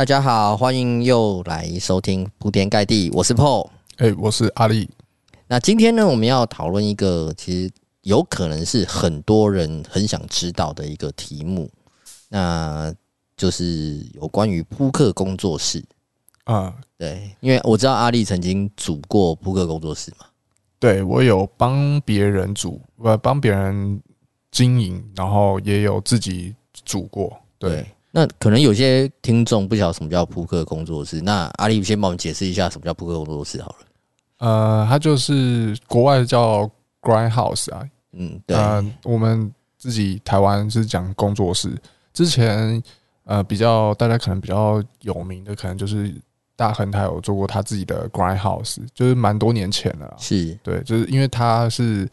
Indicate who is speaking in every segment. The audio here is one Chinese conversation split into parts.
Speaker 1: 大家好，欢迎又来收听铺天盖地，我是 Paul，
Speaker 2: 哎、欸，我是阿力。
Speaker 1: 那今天呢，我们要讨论一个其实有可能是很多人很想知道的一个题目，那就是有关于扑克工作室啊。对，因为我知道阿力曾经组过扑克工作室嘛，
Speaker 2: 对，我有帮别人组，呃，帮别人经营，然后也有自己组过，对。对
Speaker 1: 那可能有些听众不晓得什么叫扑克工作室，那阿力先帮我们解释一下什么叫扑克工作室好了。
Speaker 2: 呃，它就是国外叫 Grindhouse 啊，
Speaker 1: 嗯，对。
Speaker 2: 呃，我们自己台湾是讲工作室。之前呃比较大家可能比较有名的，可能就是大亨他有做过他自己的 Grindhouse，就是蛮多年前了。
Speaker 1: 是
Speaker 2: 对，就是因为他是。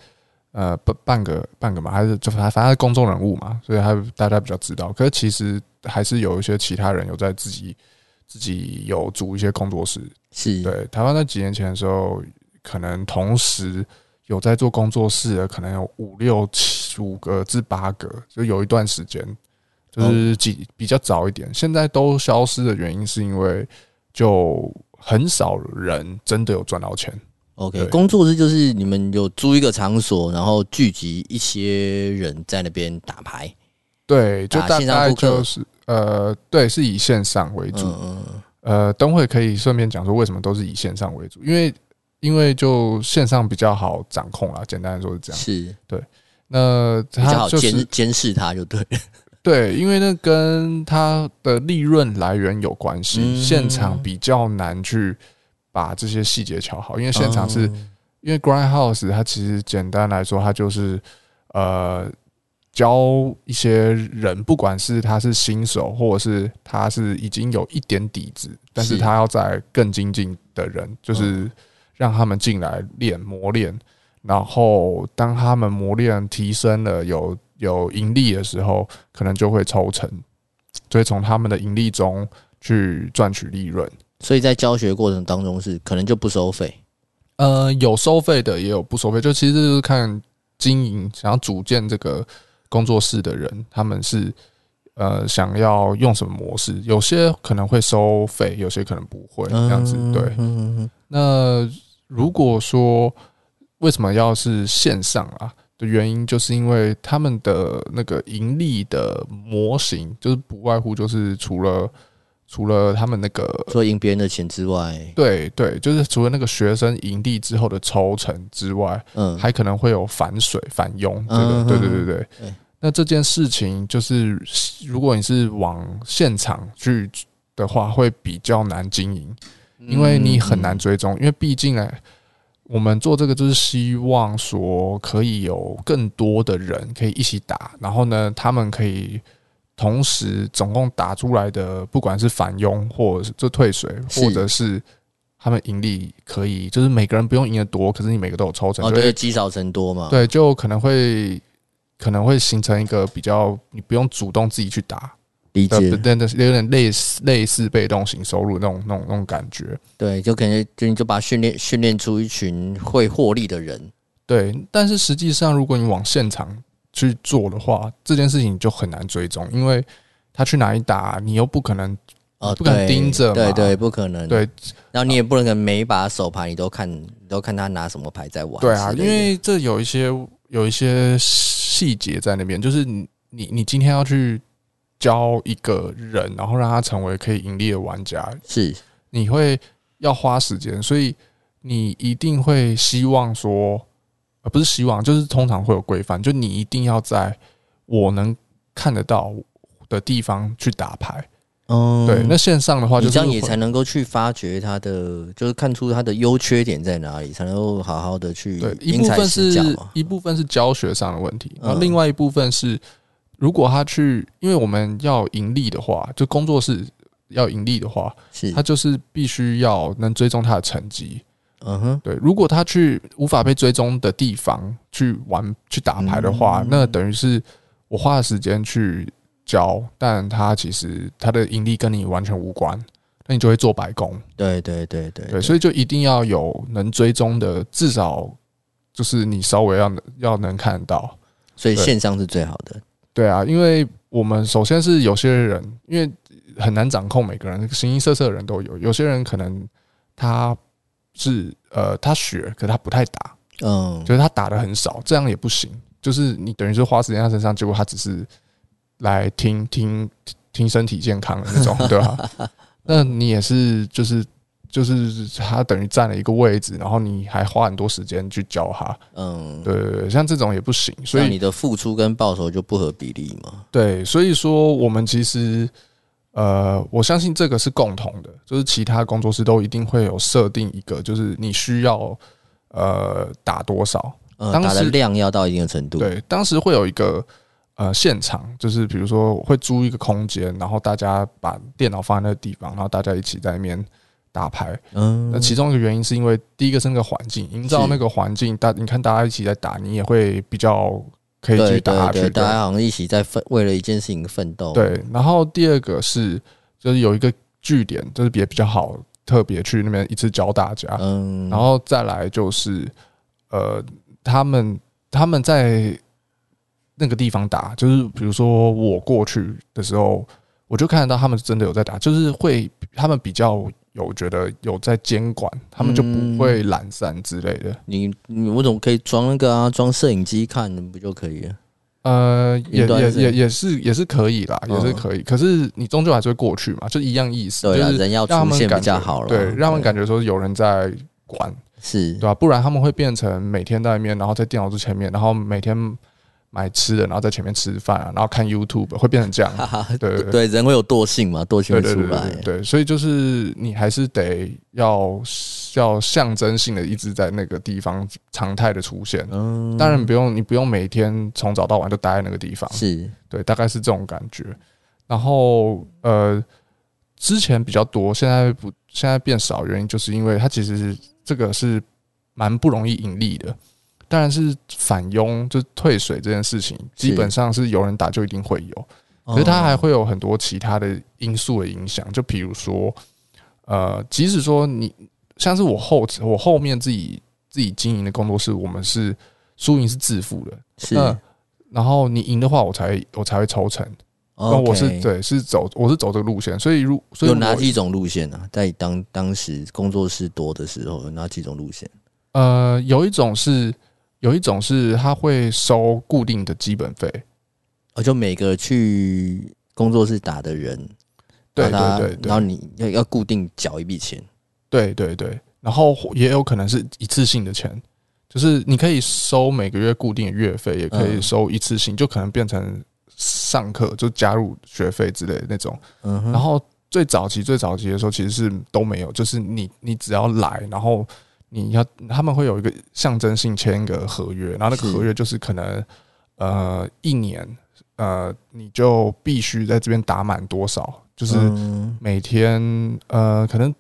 Speaker 2: 呃，半半个半个嘛，还是就反反正是公众人物嘛，所以他大家比较知道。可是其实还是有一些其他人有在自己自己有组一些工作室。
Speaker 1: 是
Speaker 2: 对台湾在几年前的时候，可能同时有在做工作室的，可能有五六七五个至八个，就有一段时间就是几比较早一点。现在都消失的原因是因为就很少人真的有赚到钱。
Speaker 1: OK，工作室就是你们有租一个场所，然后聚集一些人在那边打牌。
Speaker 2: 对，就大概就是呃，对，是以线上为主。嗯嗯。呃，等会可以顺便讲说为什么都是以线上为主，因为因为就线上比较好掌控啦，简单来说是这样。
Speaker 1: 是，
Speaker 2: 对。那他就是、比较好监
Speaker 1: 监视他就对。
Speaker 2: 对，因为那跟他的利润来源有关系，嗯、现场比较难去。把这些细节乔好，因为现场是，因为 Grindhouse 它其实简单来说，它就是呃教一些人，不管是他是新手，或者是他是已经有一点底子，但是他要在更精进的人，就是让他们进来练磨练，然后当他们磨练提升了，有有盈利的时候，可能就会抽成，所以从他们的盈利中去赚取利润。
Speaker 1: 所以在教学过程当中是可能就不收费，
Speaker 2: 呃，有收费的也有不收费，就其实就是看经营想要组建这个工作室的人，他们是呃想要用什么模式，有些可能会收费，有些可能不会这样子。对，那如果说为什么要是线上啊的原因，就是因为他们的那个盈利的模型，就是不外乎就是除了。除了他们那个
Speaker 1: 说赢别人的钱之外，
Speaker 2: 对对，就是除了那个学生营地之后的抽成之外，嗯，还可能会有反水反佣，这个对对对对。那这件事情就是，如果你是往现场去的话，会比较难经营，因为你很难追踪，因为毕竟呢，我们做这个就是希望说可以有更多的人可以一起打，然后呢，他们可以。同时，总共打出来的，不管是返佣，或者是就退水，或者是他们盈利，可以就是每个人不用赢得多，可是你每个都有抽成，
Speaker 1: 哦，对，积少成多嘛。
Speaker 2: 对，就可能会可能会形成一个比较，你不用主动自己去打，
Speaker 1: 理解，
Speaker 2: 真的是有点类似类似被动型收入那种那种那种感觉。
Speaker 1: 对，就感觉就你就把训练训练出一群会获利的人。
Speaker 2: 对，但是实际上，如果你往现场。去做的话，这件事情就很难追踪，因为他去哪里打，你又不可能，呃，不可能盯着，
Speaker 1: 对对，不可能，
Speaker 2: 对，
Speaker 1: 然后你也不能每一把手牌你都看，你都看他拿什么牌在玩，
Speaker 2: 对啊，因为这有一些有一些细节在那边，就是你你你今天要去教一个人，然后让他成为可以盈利的玩家，
Speaker 1: 是。
Speaker 2: 你会要花时间，所以你一定会希望说。不是希望，就是通常会有规范，就你一定要在我能看得到的地方去打牌。嗯，对。那线上的话，就这样
Speaker 1: 也才能够去发掘它的，就是看出它的优缺点在哪里，才能够好好的去。
Speaker 2: 对，一部分是一部分是教学上的问题，然后另外一部分是，如果他去，因为我们要盈利的话，就工作室要盈利的话，是他就是必须要能追踪他的成绩。嗯哼，对，如果他去无法被追踪的地方去玩去打牌的话，那等于是我花了时间去教，但他其实他的盈利跟你完全无关，那你就会做白工。
Speaker 1: 对对对对
Speaker 2: 对，所以就一定要有能追踪的，至少就是你稍微要要能看得到，
Speaker 1: 所以线上是最好的。
Speaker 2: 对啊，因为我们首先是有些人，因为很难掌控每个人，形形色色的人都有。有些人可能他是呃，他学，可是他不太打，嗯，就是他打的很少，这样也不行。就是你等于是花时间在他身上，结果他只是来听听听身体健康的那种，对吧？那你也是，就是就是他等于占了一个位置，然后你还花很多时间去教他，嗯，对对对，像这种也不行。所以
Speaker 1: 你的付出跟报酬就不合比例嘛？
Speaker 2: 对，所以说我们其实。呃，我相信这个是共同的，就是其他工作室都一定会有设定一个，就是你需要呃打多少，
Speaker 1: 呃，打的量要到一定的程度。
Speaker 2: 对，当时会有一个呃现场，就是比如说会租一个空间，然后大家把电脑放在那个地方，然后大家一起在那边打牌。嗯，那其中一个原因是因为第一个是那个环境，营造那个环境，大你看大家一起在打，你也会比较。可以去打下去，
Speaker 1: 大家好像一起在奋为了一件事情奋斗。
Speaker 2: 对，然后第二个是，就是有一个据点，就是也比较好，特别去那边一次教大家。嗯，然后再来就是，呃，他们他们在那个地方打，就是比如说我过去的时候，我就看得到他们真的有在打，就是会他们比较。有觉得有在监管，他们就不会懒散之类的。
Speaker 1: 你你为什么可以装那个啊？装摄影机看不就可以了？
Speaker 2: 呃，也也也也是也是可以啦，也是可以。可是你终究还是会过去嘛，就一样意思。
Speaker 1: 对啊，人要出现比较好了。
Speaker 2: 对，让他们感觉说有人在管，
Speaker 1: 是
Speaker 2: 对吧？不然他们会变成每天在那边，然后在电脑桌前面，然后每天。买吃的，然后在前面吃饭，啊然后看 YouTube，会变成这样。对对对，
Speaker 1: 人会有惰性嘛，惰性会出来。
Speaker 2: 对，所以就是你还是得要要象征性的一直在那个地方常态的出现。嗯，当然不用，你不用每天从早到晚都待在那个地方。
Speaker 1: 是
Speaker 2: 对，大概是这种感觉。然后呃，之前比较多，现在不，现在变少，原因就是因为它其实是这个是蛮不容易盈利的。当然是反佣，就是退水这件事情，基本上是有人打就一定会有，可是它还会有很多其他的因素的影响，就比如说，呃，即使说你像是我后我后面自己自己经营的工作室，我们是输赢是自负的，
Speaker 1: 是，
Speaker 2: 然后你赢的话，我才我才会抽成，那我是对是走我是走这个路线，所以如所以
Speaker 1: 有哪几种路线呢？在当当时工作室多的时候，有哪几种路线？
Speaker 2: 呃，有一种是。有一种是他会收固定的基本费，
Speaker 1: 哦，就每个去工作室打的人，
Speaker 2: 对对对，
Speaker 1: 然后你要要固定缴一笔钱，
Speaker 2: 对对对，然后也有可能是一次性的钱，就是你可以收每个月固定的月费，也可以收一次性，就可能变成上课就加入学费之类的那种。嗯，然后最早期最早期的时候其实是都没有，就是你你只要来，然后。你要他们会有一个象征性签一个合约，然后那个合约就是可能呃一年呃你就必须在这边打满多少，就是每天呃可能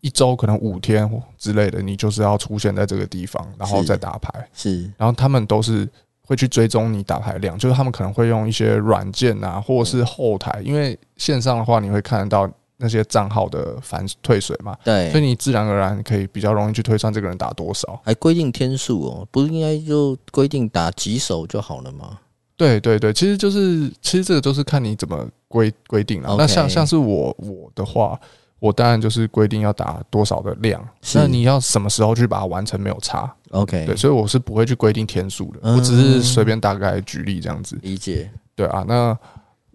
Speaker 2: 一周可能五天之类的，你就是要出现在这个地方，然后再打牌。
Speaker 1: 是，
Speaker 2: 然后他们都是会去追踪你打牌量，就是他们可能会用一些软件啊，或者是后台，因为线上的话你会看得到。那些账号的反退水嘛，
Speaker 1: 对，
Speaker 2: 所以你自然而然可以比较容易去推算这个人打多少，
Speaker 1: 还规定天数哦，不是应该就规定打几手就好了吗？
Speaker 2: 对对对，其实就是其实这个都是看你怎么规规定了。那像像是我我的话，我当然就是规定要打多少的量，那你要什么时候去把它完成没有差。
Speaker 1: OK，
Speaker 2: 对，所以我是不会去规定天数的，嗯、我只是随便大概举例这样子。
Speaker 1: 理解，
Speaker 2: 对啊，那。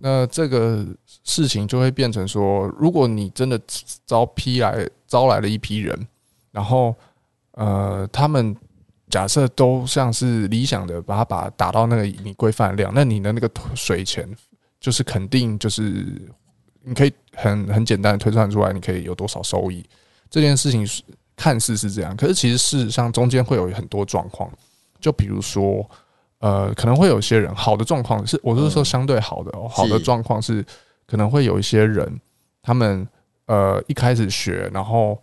Speaker 2: 那这个事情就会变成说，如果你真的招批来招来了一批人，然后呃，他们假设都像是理想的，把它把打到那个你规范量，那你的那个水钱就是肯定就是你可以很很简单的推算出来，你可以有多少收益。这件事情看似是这样，可是其实事实上中间会有很多状况，就比如说。呃，可能会有些人好的状况是，我是说相对好的哦。好的状况是，可能会有一些人，他们呃一开始学，然后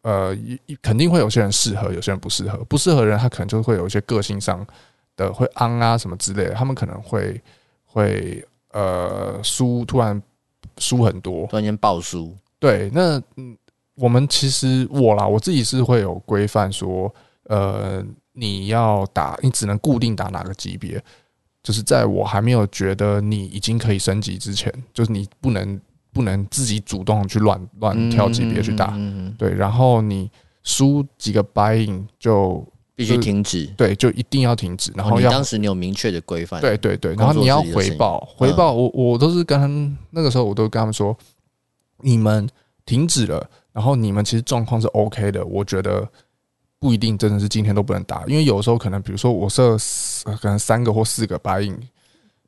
Speaker 2: 呃一肯定会有些人适合，有些人不适合。不适合的人，他可能就会有一些个性上的会昂啊什么之类的，他们可能会会呃输，突然输很多，
Speaker 1: 突然间爆输。
Speaker 2: 对，那嗯，我们其实我啦，我自己是会有规范说，呃。你要打，你只能固定打哪个级别？就是在我还没有觉得你已经可以升级之前，就是你不能不能自己主动去乱乱挑级别去打，
Speaker 1: 嗯嗯嗯
Speaker 2: 对，然后你输几个 buy in 就
Speaker 1: 必须停止，
Speaker 2: 对，就一定要停止，然后
Speaker 1: 你
Speaker 2: 要
Speaker 1: 当时你有明确的规范，
Speaker 2: 对对对，然后你要回报回报，我我都是跟他那个时候我都跟他们说，你们停止了，然后你们其实状况是 OK 的，我觉得。不一定真的是今天都不能打，因为有时候可能，比如说我设可能三个或四个 buy in，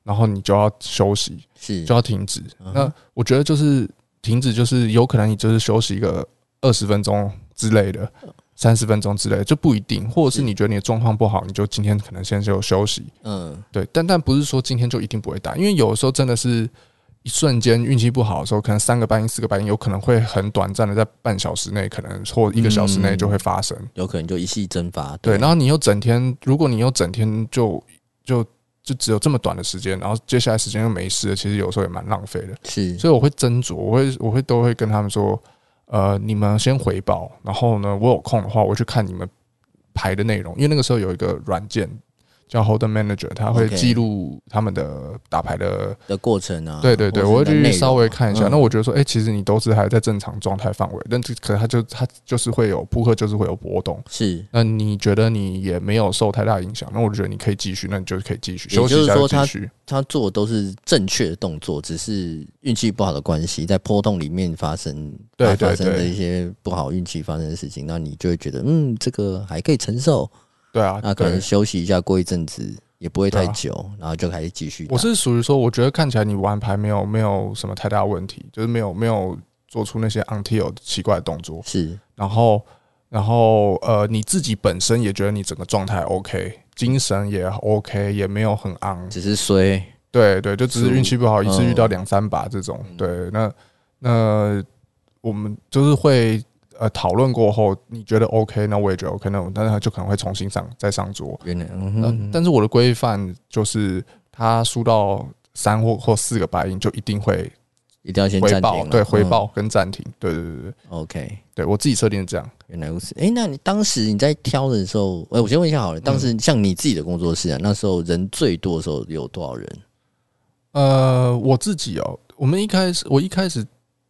Speaker 2: 然后你就要休息，
Speaker 1: 是
Speaker 2: 就要停止。那我觉得就是停止，就是有可能你就是休息一个二十分钟之类的，三十分钟之类的就不一定，或者是你觉得你的状况不好，你就今天可能先就休息。嗯，对，但但不是说今天就一定不会打，因为有的时候真的是。一瞬间运气不好的时候，可能三个半音、四个半音，有可能会很短暂的在半小时内，可能或一个小时内就会发生，
Speaker 1: 有可能就一气蒸发。
Speaker 2: 对，然后你又整天，如果你又整天就就就只有这么短的时间，然后接下来时间又没事了，其实有时候也蛮浪费的。
Speaker 1: 是，
Speaker 2: 所以我会斟酌，我会我会都会跟他们说，呃，你们先回报，然后呢，我有空的话，我去看你们排的内容，因为那个时候有一个软件。叫 Holder Manager，他会记录他们的打牌的
Speaker 1: 的过程啊。
Speaker 2: 对对对，我会去稍微看一下。那我觉得说，哎，其实你都是还在正常状态范围，但可能他就他就是会有扑克，就是会有波动。
Speaker 1: 是。
Speaker 2: 那你觉得你也没有受太大影响，那我就觉得你可以继续，那你就可以继续休息一下继续。
Speaker 1: 就是说，他他做的都是正确的动作，只是运气不好的关系，在波动里面发生，对发生的一些不好运气发生的事情，那你就会觉得，嗯，这个还可以承受。
Speaker 2: 对啊，
Speaker 1: 那可能休息一下，过一阵子也不会太久，然后就开始继续。
Speaker 2: 我是属于说，我觉得看起来你玩牌没有没有什么太大问题，就是没有没有做出那些 until 奇怪的动作。
Speaker 1: 是，
Speaker 2: 然后然后呃，你自己本身也觉得你整个状态 OK，精神也 OK，也没有很昂，
Speaker 1: 只是衰。
Speaker 2: 对对，就只是运气不好，一次遇到两三把这种。对，那那我们就是会。呃，讨论过后你觉得 OK，那我也觉得 OK，那我但是他就可能会重新上再上桌。
Speaker 1: 原来，
Speaker 2: 嗯嗯、但是我的规范就是他输到三或或四个白银就一定会
Speaker 1: 一定要先
Speaker 2: 回
Speaker 1: 报，
Speaker 2: 对，回报跟暂停，对对对对
Speaker 1: ，OK，
Speaker 2: 对我自己设定是这样。
Speaker 1: 原来如此，哎，那你当时你在挑的时候，哎，我先问一下好了，当时像你自己的工作室啊，那时候人最多的时候有多少人？
Speaker 2: 呃，我自己哦，我们一开始我一开始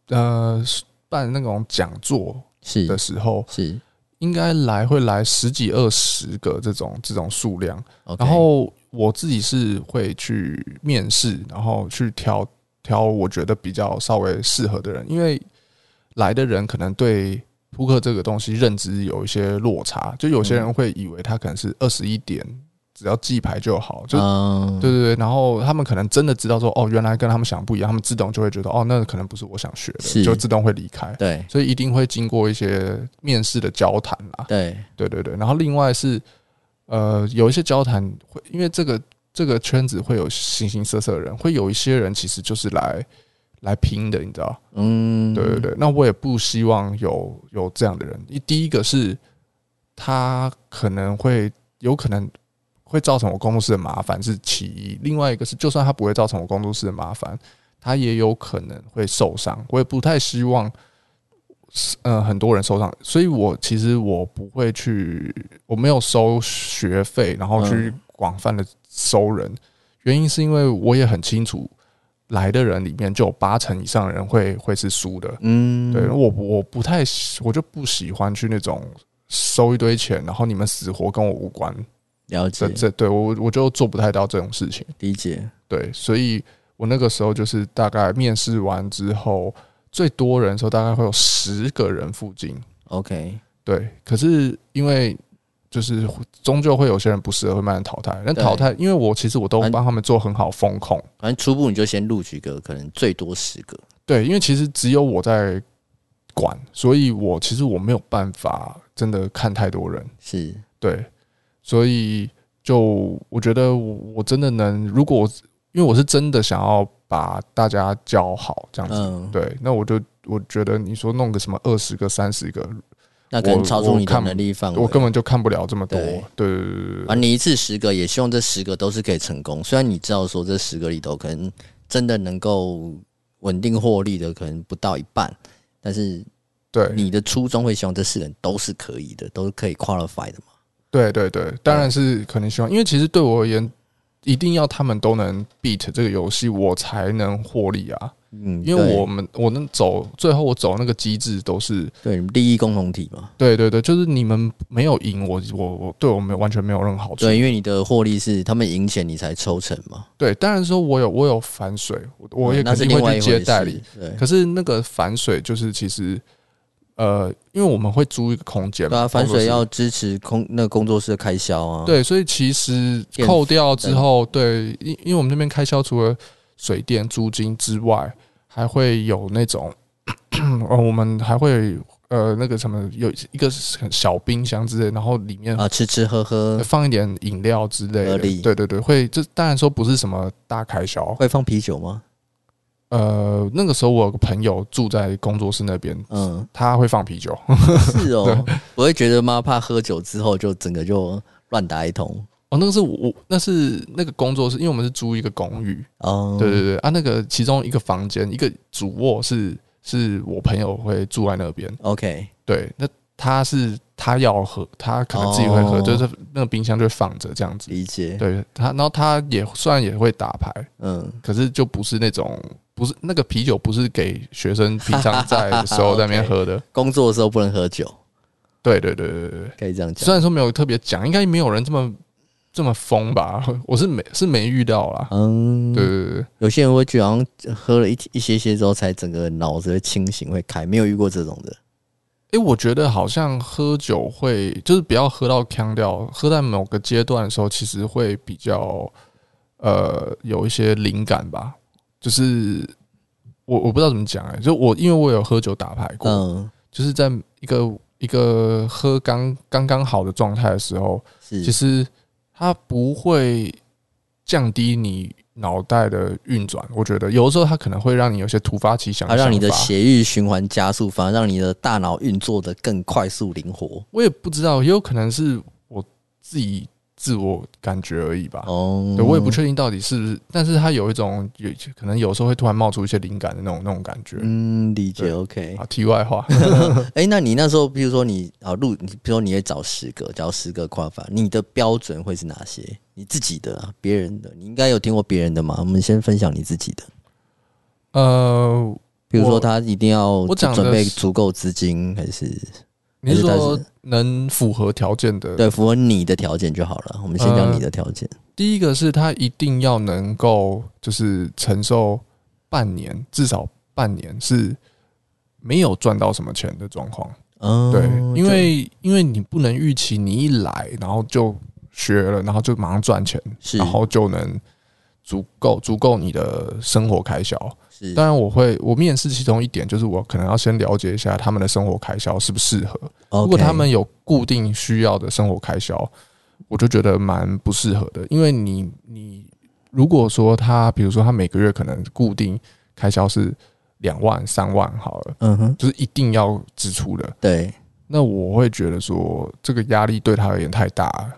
Speaker 2: 呃办那种讲座。是的时候
Speaker 1: 是。
Speaker 2: 应该来会来十几二十个这种这种数量，然后我自己是会去面试，然后去挑挑我觉得比较稍微适合的人，因为来的人可能对扑克这个东西认知有一些落差，就有些人会以为他可能是二十一点。只要记牌就好，就对对对，然后他们可能真的知道说，哦，原来跟他们想不一样，他们自动就会觉得，哦，那可能不是我想学的，就自动会离开。
Speaker 1: 对，
Speaker 2: 所以一定会经过一些面试的交谈啦。
Speaker 1: 对，
Speaker 2: 对对对。然后另外是，呃，有一些交谈会，因为这个这个圈子会有形形色色的人，会有一些人其实就是来来拼的，你知道？嗯，对对对。那我也不希望有有这样的人。第一个是，他可能会有可能。会造成我工作室的麻烦是其一，另外一个是，就算他不会造成我工作室的麻烦，他也有可能会受伤。我也不太希望，呃，很多人受伤，所以我其实我不会去，我没有收学费，然后去广泛的收人。原因是因为我也很清楚，来的人里面就有八成以上的人会会是输的。嗯，对，我我不太，我就不喜欢去那种收一堆钱，然后你们死活跟我无关。
Speaker 1: 了解，
Speaker 2: 这对我我就做不太到这种事情。
Speaker 1: 理解，
Speaker 2: 对，所以我那个时候就是大概面试完之后，最多人的时候大概会有十个人附近。
Speaker 1: OK，
Speaker 2: 对。可是因为就是终究会有些人不适合，会慢慢淘汰。那淘汰，因为我其实我都帮他们做很好风控。
Speaker 1: 反正初步你就先录取个可能最多十个。
Speaker 2: 对，因为其实只有我在管，所以我其实我没有办法真的看太多人。
Speaker 1: 是
Speaker 2: 对。所以，就我觉得，我真的能，如果因为我是真的想要把大家教好这样子，对，那我就我觉得你说弄个什么二十个、三十个，
Speaker 1: 那可能超出你的能力范围，
Speaker 2: 我根本就看不了这么多。对对对，
Speaker 1: 啊，你一次十个，也希望这十个都是可以成功。虽然你知道说这十个里头可能真的能够稳定获利的，可能不到一半，但是对你的初衷会希望这四个人都是可以的，都是可以 qualify 的嘛。
Speaker 2: 对对对，当然是可能希望，因为其实对我而言，一定要他们都能 beat 这个游戏，我才能获利啊。嗯，因为我们我能走，最后我走那个机制都是
Speaker 1: 对利益共同体嘛。
Speaker 2: 对对对，就是你们没有赢我，我我对我们完全没有任何好处。
Speaker 1: 对，因为你的获利是他们赢钱，你才抽成嘛。
Speaker 2: 对，当然说我有我有反水，我也肯定会去接代理。对，可是那个反水就是其实呃，因为我们会租一个空间嘛，
Speaker 1: 对啊，反水要支持空那个工作室的开销啊。
Speaker 2: 对，所以其实扣掉之后，对，因因为我们那边开销除了水电租金之外，还会有那种，哦，我们还会呃那个什么，有一个小冰箱之类，然后里面
Speaker 1: 啊吃吃喝喝，
Speaker 2: 放一点饮料之类的。对对对，会这当然说不是什么大开销。
Speaker 1: 会放啤酒吗？
Speaker 2: 呃，那个时候我有个朋友住在工作室那边，嗯，他会放啤酒。
Speaker 1: 是哦，我会觉得妈怕喝酒之后就整个就乱打一通。
Speaker 2: 哦，那个是我，那是那个工作室，因为我们是租一个公寓。哦，对对对，啊，那个其中一个房间，一个主卧是是我朋友会住在那边。
Speaker 1: OK，
Speaker 2: 对，那他是他要喝，他可能自己会喝，就是那个冰箱就会放着这样子。
Speaker 1: 理解。
Speaker 2: 对他，然后他也虽然也会打牌，嗯，可是就不是那种，不是那个啤酒，不是给学生平常在的时候在那边喝的。
Speaker 1: 工作的时候不能喝酒。
Speaker 2: 对对对对对，
Speaker 1: 可以这样讲。
Speaker 2: 虽然说没有特别讲，应该没有人这么。这么疯吧？我是没是没遇到啦。嗯，对对对，
Speaker 1: 有些人会觉得好像喝了一一些些之后，才整个脑子会清醒会开，没有遇过这种的。
Speaker 2: 哎、欸，我觉得好像喝酒会，就是不要喝到腔掉，喝在某个阶段的时候，其实会比较呃有一些灵感吧。就是我我不知道怎么讲哎、欸，就我因为我有喝酒打牌过，嗯，就是在一个一个喝刚刚刚好的状态的时候，其实。它不会降低你脑袋的运转，我觉得有的时候它可能会让你有些突发奇想，
Speaker 1: 它让你的血液循环加速，反而让你的大脑运作的更快速灵活。
Speaker 2: 我也不知道，也有可能是我自己。自我感觉而已吧。哦，对，我也不确定到底是不是，但是他有一种有可能有时候会突然冒出一些灵感的那种那种感觉。
Speaker 1: 嗯，理解。OK。
Speaker 2: 好，题外话。
Speaker 1: 哎，那你那时候，比如说你啊录，你比如说你也找十个，找十个跨法，你的标准会是哪些？你自己的、啊，别人的，你应该有听过别人的嘛？我们先分享你自己的。呃，比如说他一定要我准备足够资金，还是？
Speaker 2: 你是说能符合条件的？
Speaker 1: 对，符合你的条件就好了。我们先讲你的条件。呃，
Speaker 2: 第一个是他一定要能够，就是承受半年，至少半年是没有赚到什么钱的状况。嗯，对，因为因为你不能预期你一来，然后就学了，然后就马上赚钱，然后就能足够足够你的生活开销。当然，我会我面试其中一点就是我可能要先了解一下他们的生活开销适不适合。如果他们有固定需要的生活开销，我就觉得蛮不适合的。因为你你如果说他，比如说他每个月可能固定开销是两万三万好了，嗯哼，就是一定要支出的。
Speaker 1: 对，
Speaker 2: 那我会觉得说这个压力对他而言太大了，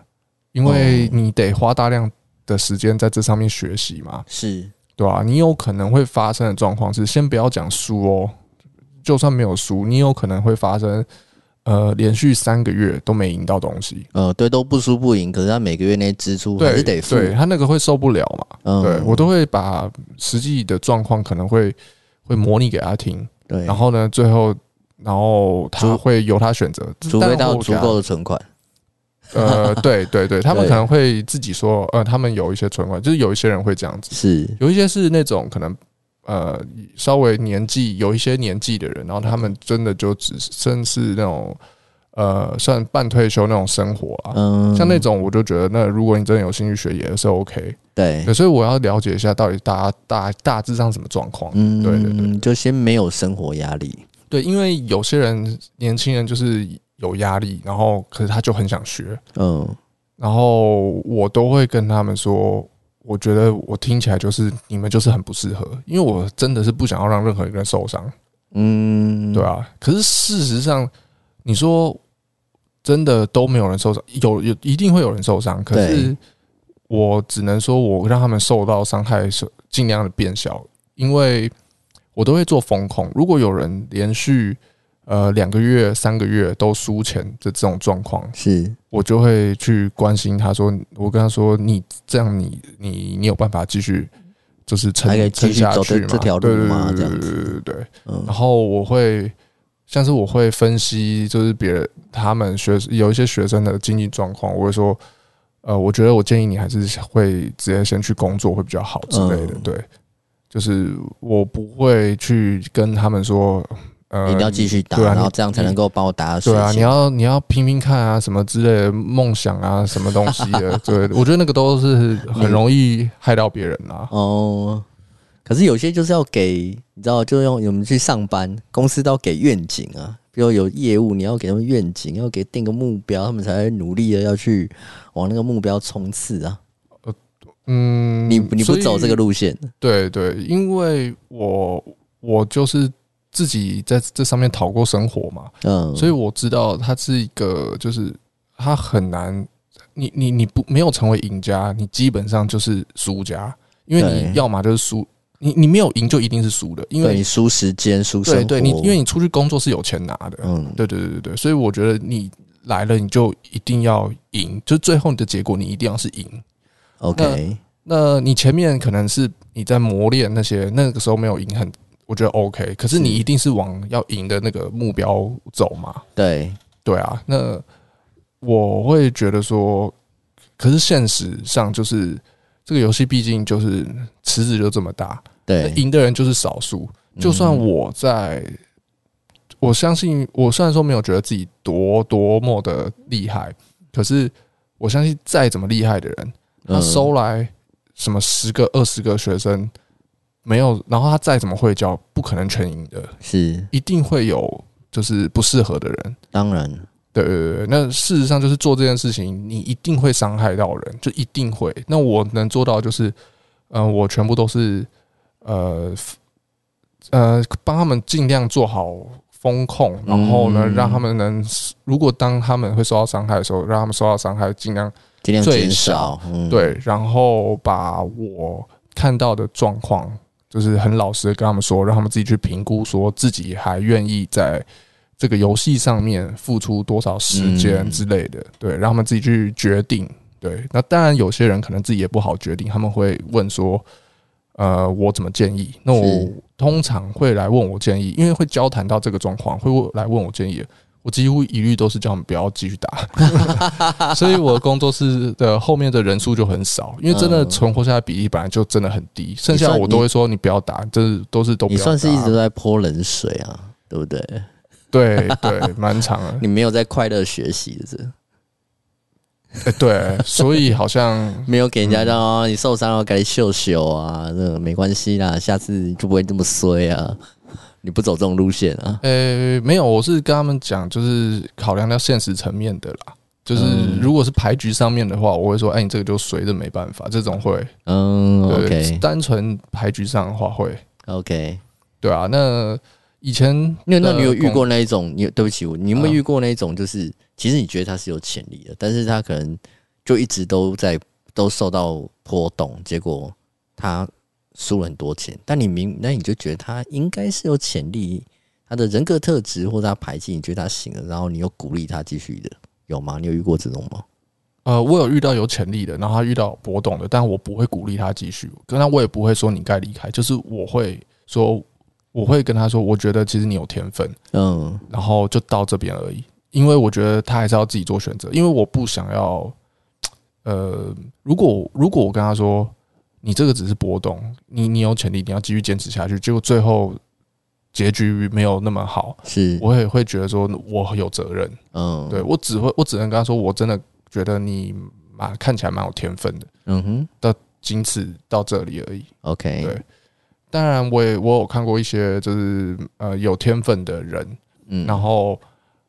Speaker 2: 因为你得花大量的时间在这上面学习嘛。
Speaker 1: 是。
Speaker 2: 对吧？你有可能会发生的状况是，先不要讲输哦，就算没有输，你有可能会发生，呃，连续三个月都没赢到东西。
Speaker 1: 呃，对，都不输不赢，可是他每个月那些支出还是得付，
Speaker 2: 对，他那个会受不了嘛。嗯，对，我都会把实际的状况可能会会模拟给他听，对，然后呢，最后然后他会由他选择，
Speaker 1: 除非他有足够的存款。
Speaker 2: 呃，对对对，他们可能会自己说，呃，他们有一些存款，就是有一些人会这样子，
Speaker 1: 是。
Speaker 2: 有一些是那种可能，呃，稍微年纪有一些年纪的人，然后他们真的就只剩是那种，呃，算半退休那种生活啊，嗯，像那种我就觉得，那如果你真的有兴趣学也是 OK，
Speaker 1: 对，
Speaker 2: 对，所以我要了解一下到底大家大大致上什么状况，嗯，对对对，
Speaker 1: 就先没有生活压力，
Speaker 2: 对，因为有些人年轻人就是。有压力，然后可是他就很想学，嗯，然后我都会跟他们说，我觉得我听起来就是你们就是很不适合，因为我真的是不想要让任何一个人受伤，嗯，对啊。可是事实上，你说真的都没有人受伤，有有一定会有人受伤，可是我只能说我让他们受到伤害是尽量的变小，因为我都会做风控，如果有人连续。呃两个月、三个月都输钱的这种状况，
Speaker 1: 是
Speaker 2: 我就会去关心他说，我跟他说，你这样你你你有办法继续就是撑撑下去吗？
Speaker 1: 这条路吗？这样子，
Speaker 2: 对对对对对。然后我会像是我会分析，就是别人他们学有一些学生的经济状况，我会说。呃，我觉得我建议你还是会直接先去工作会比较好之类的。对，就是我不会去跟他们说，呃，
Speaker 1: 一定要继续打，然后这样才能够帮我打。
Speaker 2: 对啊，你要你要拼拼看啊，什么之类的梦想啊，什么东西的。对，我觉得那个都是很容易害到别人啊。
Speaker 1: 哦，可是有些就是要给，你知道，就用我们去上班，公司都要给愿景啊。比如有业务，你要给他们愿景，要给定个目标，他们才会努力的要去往那个目标冲刺啊。呃，嗯，你你不走这个路线？
Speaker 2: 对对，因为我我就是自己在这上面讨过生活嘛，嗯，所以我知道他是一个，就是他很难，你你你不没有成为赢家，你基本上就是输家，因为你要么就是输。你你没有赢就一定是输的，因为
Speaker 1: 你输时间、输。
Speaker 2: 对对，你因为你出去工作是有钱拿的，嗯，对对对对对，所以我觉得你来了你就一定要赢，就最后你的结果你一定要是赢。
Speaker 1: OK，
Speaker 2: 那你前面可能是你在磨练那些，那个时候没有赢很，我觉得 OK，可是你一定是往要赢的那个目标走嘛。
Speaker 1: 对
Speaker 2: 对啊，那我会觉得说，可是现实上就是这个游戏毕竟就是池子就这么大。
Speaker 1: 对，
Speaker 2: 赢的人就是少数。就算我在，我相信，我虽然说没有觉得自己多多么的厉害，可是我相信再怎么厉害的人，他收来什么十个、二十个学生，没有，然后他再怎么会教，不可能全赢的，
Speaker 1: 是
Speaker 2: 一定会有就是不适合的人。
Speaker 1: 当然，
Speaker 2: 对对对，那事实上就是做这件事情，你一定会伤害到人，就一定会。那我能做到就是，嗯，我全部都是。呃呃，帮他们尽量做好风控，然后呢，让他们能，如果当他们会受到伤害的时候，让他们受到伤害尽量尽量减少。对，然后把我看到的状况，就是很老实的跟他们说，让他们自己去评估，说自己还愿意在这个游戏上面付出多少时间之类的。对，让他们自己去决定。对，那当然有些人可能自己也不好决定，他们会问说。呃，我怎么建议？那我通常会来问我建议，因为会交谈到这个状况，会来问我建议。我几乎一律都是叫他们不要继续打，所以我的工作室的后面的人数就很少，因为真的存活下来比例本来就真的很低。剩下我都会说你不要打，这是都是都不要打。
Speaker 1: 你算是一直都在泼冷水啊，对不对？
Speaker 2: 对对，蛮长的。
Speaker 1: 你没有在快乐学习的这。
Speaker 2: 欸、对，所以好像
Speaker 1: 没有给人家让你受伤了，赶紧秀秀啊，那没关系啦，下次就不会这么衰啊。你不走这种路线啊？
Speaker 2: 呃、欸，没有，我是跟他们讲，就是考量到现实层面的啦。就是如果是牌局上面的话，我会说，哎、欸，你这个就随着没办法，这种会，
Speaker 1: 嗯，OK。
Speaker 2: 单纯牌局上的话会
Speaker 1: ，OK。
Speaker 2: 对啊，那以前
Speaker 1: 那那你有遇过那一种？你对不起我，你有没有遇过那一种？就是。其实你觉得他是有潜力的，但是他可能就一直都在都受到波动，结果他输了很多钱。但你明，那你就觉得他应该是有潜力，他的人格特质或者他牌技，你觉得他行了，然后你又鼓励他继续的，有吗？你有遇过这种吗？
Speaker 2: 呃，我有遇到有潜力的，然后他遇到波动的，但我不会鼓励他继续，跟他我也不会说你该离开，就是我会说，我会跟他说，我觉得其实你有天分，嗯，然后就到这边而已。因为我觉得他还是要自己做选择，因为我不想要，呃，如果如果我跟他说，你这个只是波动，你你有潜力，你要继续坚持下去，结果最后结局没有那么好，是，我也会觉得说我有责任，嗯，对，我只会我只能跟他说，我真的觉得你蛮看起来蛮有天分的，嗯哼，到仅此到这里而已
Speaker 1: ，OK，
Speaker 2: 对，当然我也我有看过一些就是呃有天分的人，嗯，然后。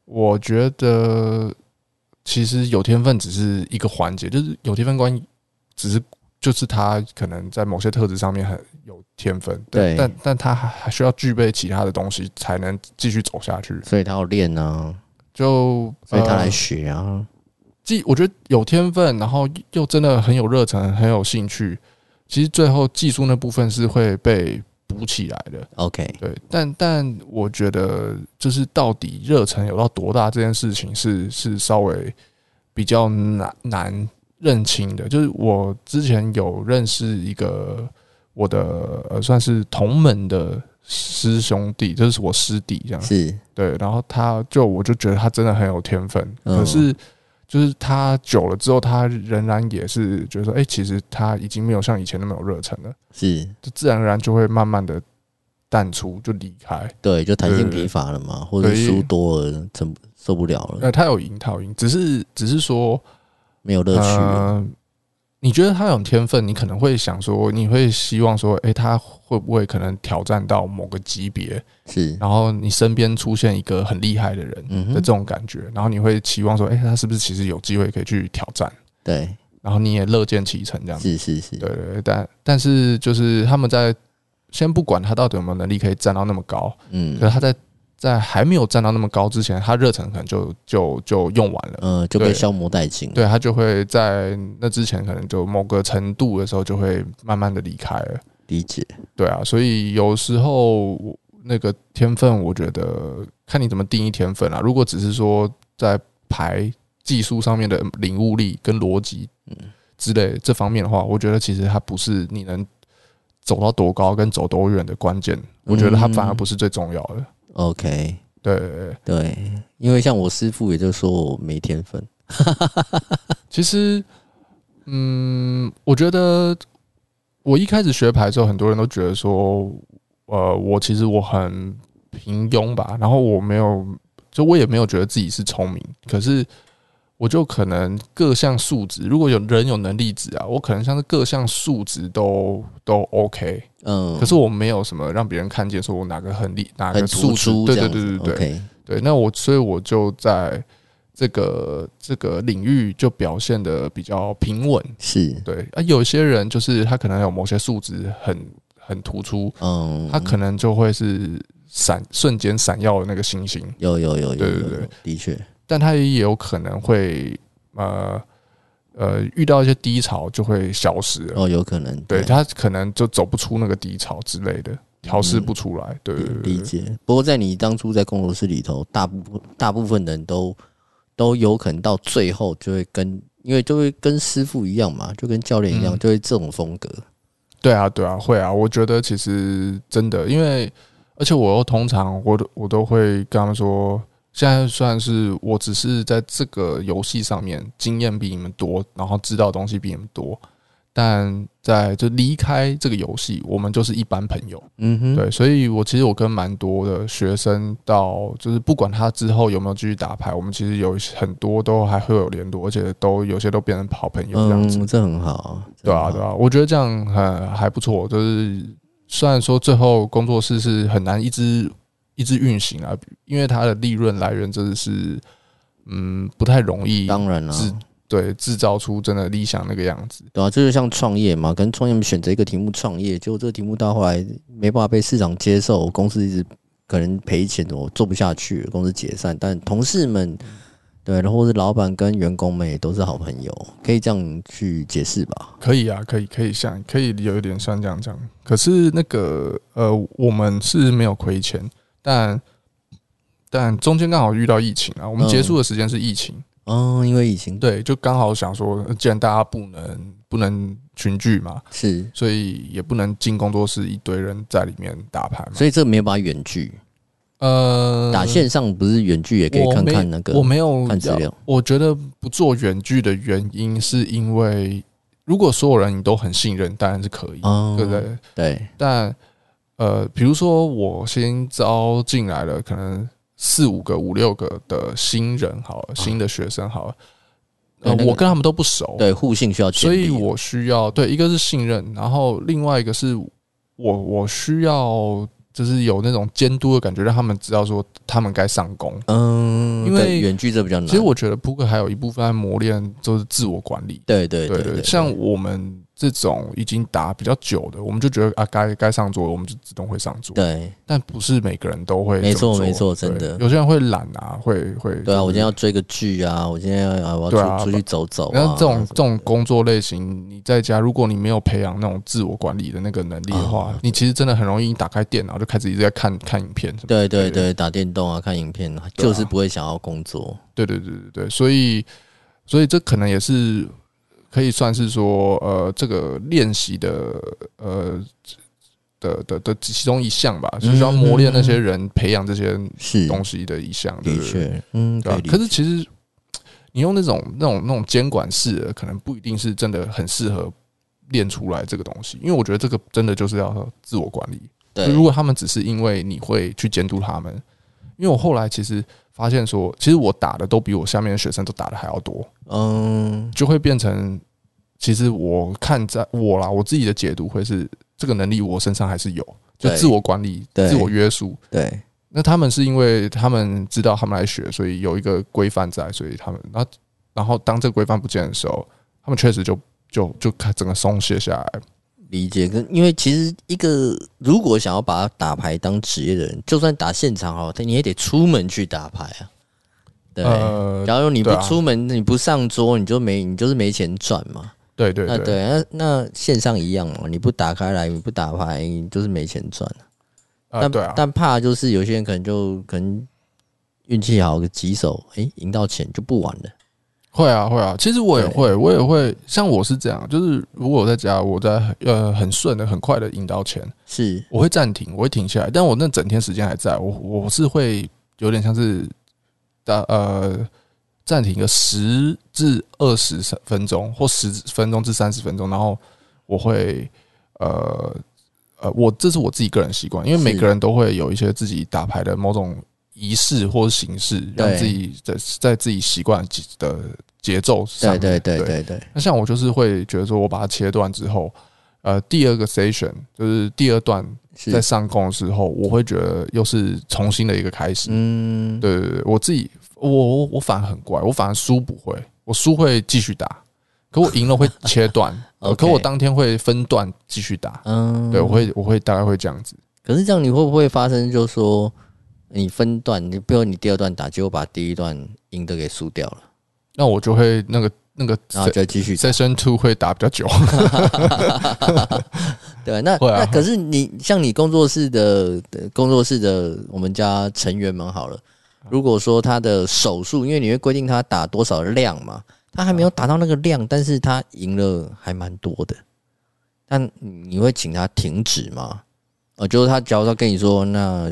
Speaker 2: 我觉得其实有天分只是一个环节，就是有天分关只是就是他可能在某些特质上面很有天分，对，但但他还需要具备其他的东西才能继续走下去，
Speaker 1: 所以他要练呢，
Speaker 2: 就
Speaker 1: 所以他来学啊。
Speaker 2: 技我觉得有天分，然后又真的很有热忱，很有兴趣，其实最后技术那部分是会被补起来的。
Speaker 1: OK，
Speaker 2: 对，但但我觉得就是到底热忱有到多大这件事情是是稍微比较难难认清的。就是我之前有认识一个我的呃算是同门的师兄弟，就是我师弟这样，
Speaker 1: 是
Speaker 2: 对，然后他就我就觉得他真的很有天分，
Speaker 1: 嗯、
Speaker 2: 可是。就是他久了之后，他仍然也是觉得说，哎，其实他已经没有像以前那么有热忱了，
Speaker 1: 是，
Speaker 2: 就自然而然就会慢慢的淡出，就离开。
Speaker 1: 对，就弹性疲乏了嘛，或者输多了，承受不了了。
Speaker 2: 呃，他有赢，他有赢，只是只是说
Speaker 1: 没有乐趣。呃
Speaker 2: 你觉得他有天分，你可能会想说，你会希望说，诶，他会不会可能挑战到某个级别？
Speaker 1: 是，
Speaker 2: 然后你身边出现一个很厉害的人的这种感觉，然后你会期望说，诶，他是不是其实有机会可以去挑战？
Speaker 1: 对，
Speaker 2: 然后你也乐见其成，这样子。
Speaker 1: 是是是，
Speaker 2: 对对，但但是就是他们在先不管他到底有没有能力可以站到那么高，嗯，可是他在。在还没有站到那么高之前，他热忱可能就就就用完了，
Speaker 1: 嗯，就被消磨殆尽。
Speaker 2: 对，他就会在那之前，可能就某个程度的时候，就会慢慢的离开了。
Speaker 1: 理解，对
Speaker 2: 啊，所以有时候那个天分，我觉得看你怎么定义天分啊。如果只是说在排技术上面的领悟力跟逻辑，嗯之类这方面的话，我觉得其实它不是你能走到多高跟走多远的关键。我觉得它反而不是最重要的。
Speaker 1: OK，
Speaker 2: 对对，
Speaker 1: 对，因为像我师傅，也就说我没天分。
Speaker 2: 其实，嗯，我觉得我一开始学牌之后，很多人都觉得说，呃，我其实我很平庸吧，然后我没有，就我也没有觉得自己是聪明，可是。我就可能各项数值，如果有人有能力值啊，我可能像是各项数值都都 OK，嗯，可是我没有什么让别人看见，说我哪个很厉，哪个突出，对对对对对那我所以我就在这个这个领域就表现的比较平稳，
Speaker 1: 是。
Speaker 2: 对啊，有些人就是他可能有某些数值很很突出，嗯，他可能就会是闪瞬间闪耀的那个星星，
Speaker 1: 有有有有，
Speaker 2: 对对对，
Speaker 1: 的确。
Speaker 2: 但他也有可能会呃呃遇到一些低潮就会消失
Speaker 1: 哦，有可能
Speaker 2: 对，对他可能就走不出那个低潮之类的，调试不出来。对，
Speaker 1: 理解。不过在你当初在工作室里头，大部分大部分人都都有可能到最后就会跟，因为就会跟师傅一样嘛，就跟教练一样，就会这种风格。嗯。
Speaker 2: 对啊，对啊，会啊。我觉得其实真的，因为而且我又通常我都我都会跟他们说。现在算是我只是在这个游戏上面经验比你们多，然后知道东西比你们多，但在就离开这个游戏，我们就是一般朋友。嗯哼，对，所以我其实我跟蛮多的学生到，就是不管他之后有没有继续打牌，我们其实有很多都还会有联络，而且都有些都变成好朋友这样子。
Speaker 1: 嗯，这很好，
Speaker 2: 对啊，对啊，我觉得这样很还不错。就是虽然说最后工作室是很难一直。一直运行啊，因为它的利润来源真的是，嗯，不太容易。
Speaker 1: 当然了，
Speaker 2: 对，制造出真的理想那个样子。
Speaker 1: 对啊，这就像创业嘛，跟创业选择一个题目创业，结果这个题目到后来没办法被市场接受，公司一直可能赔钱，我做不下去，公司解散。但同事们，对，然后是老板跟员工们也都是好朋友，可以这样去解释吧？
Speaker 2: 可以啊，可以，可以像，可以有一点像这样讲。可是那个呃，我们是没有亏钱。但但中间刚好遇到疫情啊，我们结束的时间是疫情
Speaker 1: 哦，因为疫情
Speaker 2: 对，就刚好想说，既然大家不能不能群聚嘛，
Speaker 1: 是，
Speaker 2: 所以也不能进工作室一堆人在里面打牌嘛，
Speaker 1: 所以这没有办法远距，
Speaker 2: 呃，
Speaker 1: 打线上不是远距也可以看看那个，
Speaker 2: 我没有
Speaker 1: 看资料，
Speaker 2: 我觉得不做远距的原因是因为，如果所有人你都很信任，当然是可以，对不对？
Speaker 1: 对，
Speaker 2: 但。呃，比如说我先招进来了，可能四五个、五六个的新人，好了，新的学生，好了，呃，我跟他们都不熟，
Speaker 1: 对，互信需要，
Speaker 2: 所以我需要对一个是信任，然后另外一个是我我需要就是有那种监督的感觉，让他们知道说他们该上工，
Speaker 1: 嗯，因为远距这比较难。
Speaker 2: 其实我觉得扑克还有一部分在磨练，就是自我管理，
Speaker 1: 对对对对，
Speaker 2: 像我们。这种已经打比较久的，我们就觉得啊，该该上桌，我们就自动会上桌。
Speaker 1: 对，
Speaker 2: 但不是每个人都会。
Speaker 1: 没错，没错，真的。
Speaker 2: 有些人会懒啊，会会。
Speaker 1: 对啊，我今天要追个剧啊，我今天要我要出、啊、出去走走、啊。
Speaker 2: 然后这种这种工作类型，你在家，如果你没有培养那种自我管理的那个能力的话，哦、你其实真的很容易打开电脑就开始一直在看看影片。
Speaker 1: 对对对，打电动啊，看影片，就是不会想要工作。
Speaker 2: 对对对对对，所以所以这可能也是。可以算是说，呃，这个练习的，呃，的的的其中一项吧，就是要磨练那些人，培养这些东西的一项，对不对？嗯，对。可是其实你用那种那种那种监管式的，可能不一定是真的很适合练出来这个东西，因为我觉得这个真的就是要自我管理。对，如果他们只是因为你会去监督他们，因为我后来其实。发现说，其实我打的都比我下面的学生都打的还要多，嗯，就会变成，其实我看在我啦，我自己的解读会是这个能力我身上还是有，就自我管理、自我约束。对，那他们是因为他们知道他们来学，所以有一个规范在，所以他们，然后，然后当这个规范不见的时候，他们确实就就就开整个松懈下来。
Speaker 1: 理解跟，因为其实一个如果想要把打牌当职业的人，就算打现场哦，他你也得出门去打牌啊。对，呃、假如你不出门，啊、你不上桌，你就没你就是没钱赚嘛。
Speaker 2: 对对对，
Speaker 1: 那对，那那线上一样嘛，你不打开来，你不打牌，你就是没钱赚。但、呃对啊、但怕就是有些人可能就可能运气好个几手，诶、欸，赢到钱就不玩了。
Speaker 2: 会啊会啊，其实我也会，我也会像我是这样，就是如果我在家，我在呃很顺的、很快的赢到钱，是我会暂停，我会停下来，但我那整天时间还在，我我是会有点像是打呃暂停个十至二十分钟或十分钟至三十分钟，然后我会呃呃，我这是我自己个人习惯，因为每个人都会有一些自己打牌的某种。仪式或形式，让自己在在自己习惯的节奏上。
Speaker 1: 对对对对对。
Speaker 2: 那像我就是会觉得说，我把它切断之后，呃，第二个 session 就是第二段在上工的时候，我会觉得又是重新的一个开始。嗯，对对对，我自己我我我反而很怪，我反而输不会，我输会继续打，可我赢了会切断，可我当天会分段继续打。嗯，对，我会我会大概会这样子。
Speaker 1: 可是这样你会不会发生，就是说？你分段，你比如你第二段打，结果把第一段赢的给输掉了，
Speaker 2: 那我就会那个那个，
Speaker 1: 然后就继续
Speaker 2: session two 会打比较久。
Speaker 1: 对，那那可是你像你工作室的工作室的我们家成员们好了，如果说他的手速，因为你会规定他打多少量嘛，他还没有达到那个量，但是他赢了还蛮多的，但你会请他停止吗？呃，就是他假如说跟你说那。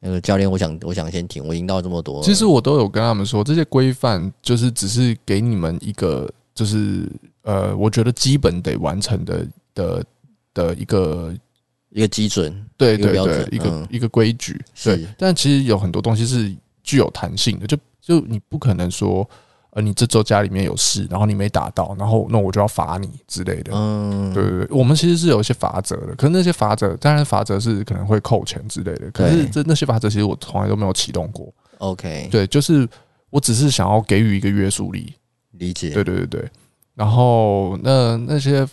Speaker 1: 那个教练，我想，我想先停。我赢到这么多，
Speaker 2: 其实我都有跟他们说，这些规范就是只是给你们一个，就是呃，我觉得基本得完成的的的一个
Speaker 1: 一个基准，
Speaker 2: 对对对，一个一个规矩。对，但其实有很多东西是具有弹性的，就就你不可能说。而你这周家里面有事，然后你没打到，然后那我就要罚你之类的。嗯，对对对，我们其实是有一些法则的，可是那些法则，当然法则是可能会扣钱之类的。可是这那些法则其实我从来都没有启动过。OK，对，就是我只是想要给予一个约束力。
Speaker 1: 理解。
Speaker 2: 对对对对。然后那那些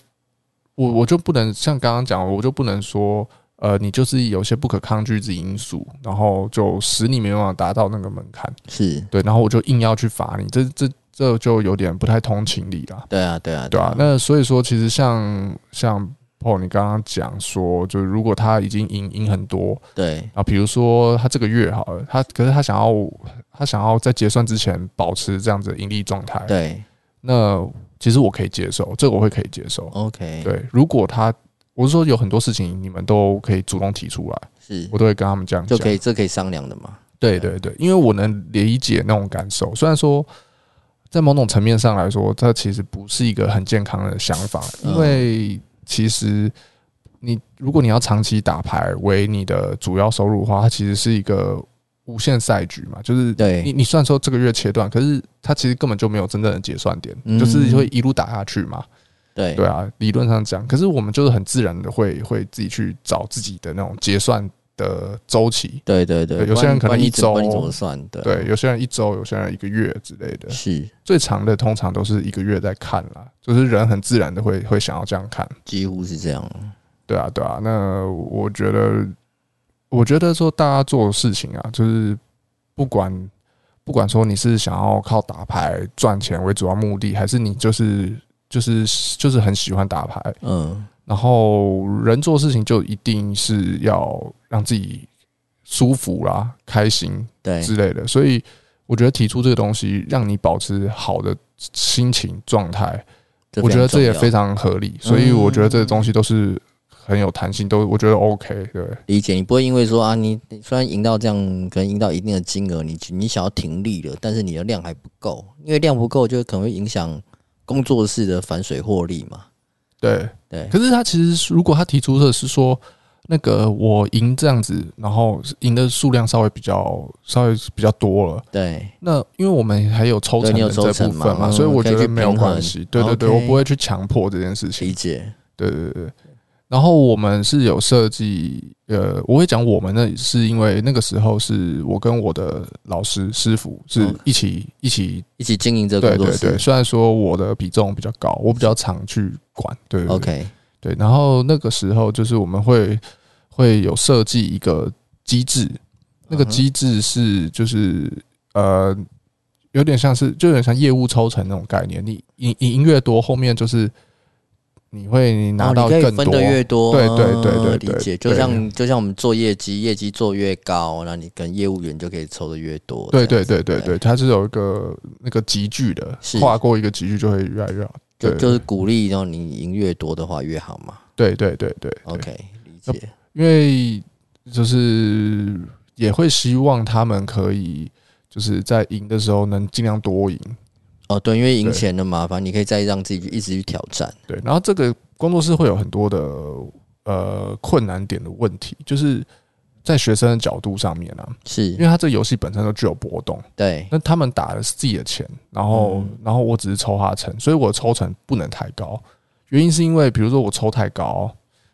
Speaker 2: 我我就不能像刚刚讲，我就不能说。呃，你就是有些不可抗拒之因素，然后就使你没办法达到那个门槛，
Speaker 1: 是
Speaker 2: 对，然后我就硬要去罚你，这这这就有点不太通情理了。
Speaker 1: 对啊，对啊，
Speaker 2: 对啊。那所以说，其实像像 Paul，你刚刚讲说，就是如果他已经赢赢很多，对啊，比如说他这个月好了，他可是他想要他想要在结算之前保持这样子的盈利状态，对，那其实我可以接受，这个我会可以接受。OK，对，如果他。我是说，有很多事情你们都可以主动提出来，是我都会跟他们这样讲，
Speaker 1: 就可以这可以商量的嘛？
Speaker 2: 对对对，因为我能理解那种感受。虽然说，在某种层面上来说，这其实不是一个很健康的想法，因为其实你如果你要长期打牌为你的主要收入的话，它其实是一个无限赛局嘛。就是对你，你虽然说这个月切断，可是它其实根本就没有真正的结算点，就是会一路打下去嘛。对对啊，理论上讲，可是我们就是很自然的会会自己去找自己的那种结算的周期。
Speaker 1: 对对对，
Speaker 2: 有些人可能一周，
Speaker 1: 你怎么算？对，
Speaker 2: 对，有些人一周，有些人一个月之类的。
Speaker 1: 是
Speaker 2: 最长的，通常都是一个月在看啦，就是人很自然的会会想要这样看，
Speaker 1: 几乎是这样。
Speaker 2: 对啊，对啊。那我觉得，我觉得说大家做的事情啊，就是不管不管说你是想要靠打牌赚钱为主要目的，还是你就是就是就是很喜欢打牌，嗯。然后人做事情就一定是要让自己舒服啦、开心对之类的，所以我觉得提出这个东西，让你保持好的心情状态，我觉得这也非常合理。所以我觉得这个东西都是很有弹性，都我觉得 OK。对，
Speaker 1: 理解你不会因为说啊，你虽然赢到这样，可能赢到一定的金额，你你想要停利了，但是你的量还不够，因为量不够，就可能会影响工作室的反水获利嘛。
Speaker 2: 对对，可是他其实如果他提出的是说，那个我赢这样子，然后赢的数量稍微比较稍微比较多了，
Speaker 1: 对，
Speaker 2: 那因为我们还有抽成的这部分嘛，所以我觉得没有关系。对对对，我不会去强迫这件事情。
Speaker 1: 理解。
Speaker 2: 对对对。然后我们是有设计，呃，我会讲我们那是因为那个时候是我跟我的老师师傅是一起一起
Speaker 1: 一起经营这个工作室。
Speaker 2: 对对对，虽然说我的比重比较高，我比较常去管。对
Speaker 1: ，OK，
Speaker 2: 对。然后那个时候就是我们会会有设计一个机制，那个机制是就是呃有点像是就有点像业务抽成那种概念，你赢赢越多，后面就是。你会拿到更多，
Speaker 1: 分的越多，
Speaker 2: 对对对对，
Speaker 1: 理解。就像就像我们做业绩，业绩做越高，那你跟业务员就可以抽的越多。
Speaker 2: 对对对对对，它是有一个那个集聚的，跨过一个集聚就会越来越好。
Speaker 1: 就就是鼓励，然后你赢越多的话越好嘛。
Speaker 2: 对对对对
Speaker 1: ，OK，理解。
Speaker 2: 因为就是也会希望他们可以就是在赢的时候能尽量多赢。
Speaker 1: 哦，对，因为赢钱的麻烦，你可以再让自己一直去挑战。
Speaker 2: 对，然后这个工作室会有很多的呃困难点的问题，就是在学生的角度上面啊，
Speaker 1: 是因
Speaker 2: 为他这个游戏本身都具有波动。
Speaker 1: 对，
Speaker 2: 那他们打的是自己的钱，然后、嗯、然后我只是抽他成，所以我的抽成不能太高。原因是因为，比如说我抽太高，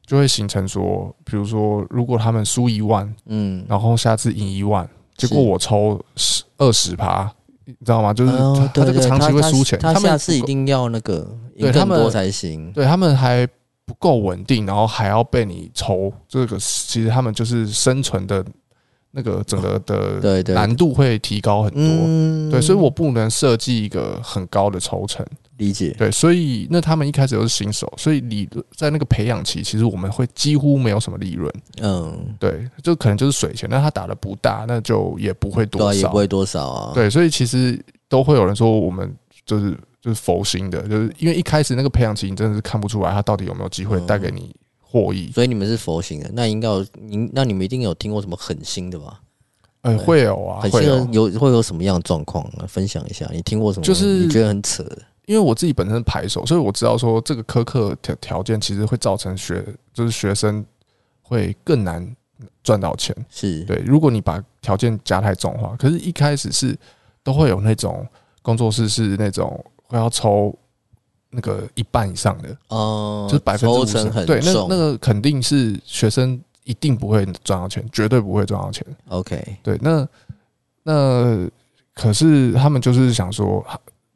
Speaker 2: 就会形成说，比如说如果他们输一万，嗯，然后下次赢一万，结果我抽十二十趴。你知道吗？就是他这个长期会输钱，
Speaker 1: 他下次一定要那个赢更多才行。
Speaker 2: 对他们还不够稳定，然后还要被你抽，这个其实他们就是生存的那个整个的难度会提高很多。对，所以我不能设计一个很高的抽成。
Speaker 1: 理解。
Speaker 2: 对，所以那他们一开始都是新手，所以你在那个培养期，其实我们会几乎没有什么利润。嗯，对，就可能就是水钱。那他打的不大，那就也不会多少，
Speaker 1: 也不会多少啊。
Speaker 2: 对，所以其实都会有人说我们就是就是佛心的，就是因为一开始那个培养期，你真的是看不出来他到底有没有机会带给你获益。
Speaker 1: 所以你们是佛心的，那应该有您，那你们一定有听过什么狠心的吧？
Speaker 2: 呃，会有啊，
Speaker 1: 狠心的有会有什么样的状况呢？分享一下，你听过什么？就是你觉得很扯的。
Speaker 2: 因为我自己本身是牌手，所以我知道说这个苛刻条条件其实会造成学就是学生会更难赚到钱。
Speaker 1: 是
Speaker 2: 对，如果你把条件加太重的话，可是一开始是都会有那种工作室是那种会要抽那个一半以上的哦，就是百分之五十，对，那那个肯定是学生一定不会赚到钱，绝对不会赚到钱。
Speaker 1: OK，
Speaker 2: 对，那那可是他们就是想说。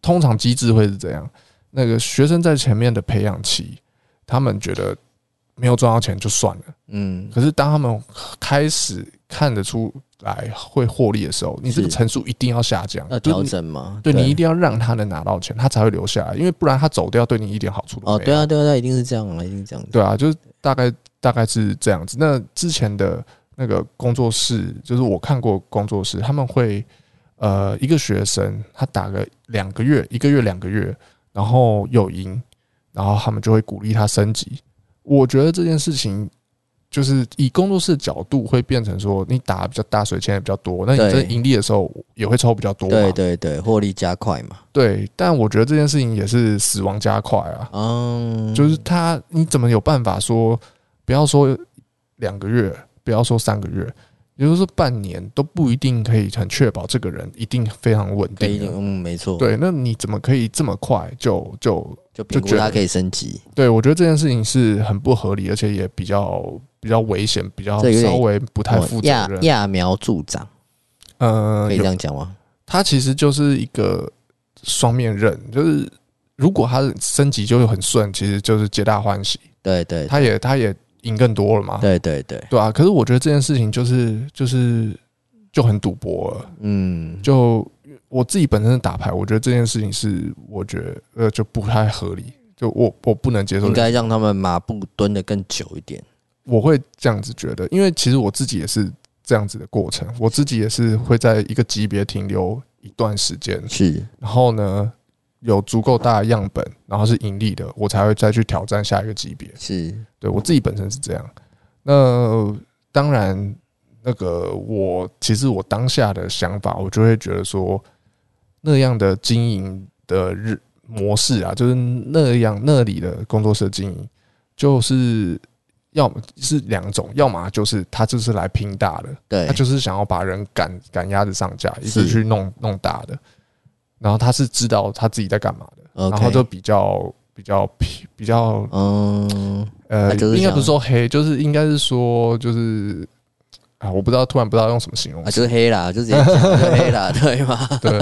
Speaker 2: 通常机制会是这样，那个学生在前面的培养期，他们觉得没有赚到钱就算了，嗯。可是当他们开始看得出来会获利的时候，你这个层数一定要下降，
Speaker 1: 要调整嘛？
Speaker 2: 对，你一定要让他能拿到钱，他才会留下来，因为不然他走掉对你一点好处都没有。
Speaker 1: 哦，对啊，对啊，一定是这样啊，一定是这样子。
Speaker 2: 对啊，就是大概大概是这样子。那之前的那个工作室，就是我看过工作室，他们会。呃，一个学生他打个两个月，一个月两个月，然后有赢，然后他们就会鼓励他升级。我觉得这件事情就是以工作室的角度会变成说，你打比较大，水钱也比较多，那你在盈利的时候也会抽比较多。
Speaker 1: 对对对，获利加快嘛。
Speaker 2: 对，但我觉得这件事情也是死亡加快啊。嗯，就是他你怎么有办法说，不要说两个月，不要说三个月。也就是说，半年都不一定可以很确保这个人一定非常稳定。
Speaker 1: 嗯，没错。
Speaker 2: 对，那你怎么可以这么快就就
Speaker 1: 就就觉得他可以升级？
Speaker 2: 对，我觉得这件事情是很不合理，而且也比较比较危险，比较稍微不太负责任。
Speaker 1: 揠苗助长，
Speaker 2: 呃，
Speaker 1: 可以这样讲吗？
Speaker 2: 它其实就是一个双面刃，就是如果它升级就会很顺，其实就是皆大欢喜。
Speaker 1: 对对，
Speaker 2: 他也他也赢更多了嘛。
Speaker 1: 对对对，
Speaker 2: 对啊。可是我觉得这件事情就是就是就很赌博了。嗯，就我自己本身的打牌，我觉得这件事情是我觉得呃就不太合理，就我我不能接受。
Speaker 1: 应该让他们马步蹲的更久一点。
Speaker 2: 我会这样子觉得，因为其实我自己也是这样子的过程，我自己也是会在一个级别停留一段时间。
Speaker 1: 是，
Speaker 2: 然后呢，有足够大的样本，然后是盈利的，我才会再去挑战下一个级别。
Speaker 1: 是，对
Speaker 2: 我自己本身是这样。那当然，那个我其实我当下的想法，我就会觉得说，那样的经营的日模式啊，就是那样那里的工作室经营，就是要么是两种，要么就是他就是来拼大的，
Speaker 1: 对，
Speaker 2: 他就是想要把人赶赶鸭子上架，一直去弄弄大的。然后他是知道他自己在干嘛的，然后就比较比较比较嗯呃，应该不是说黑，就是应该是说就是啊，我不知道，突然不知道用什么形容词，
Speaker 1: 就是黑啦，就直接黑啦，对吗？
Speaker 2: 对。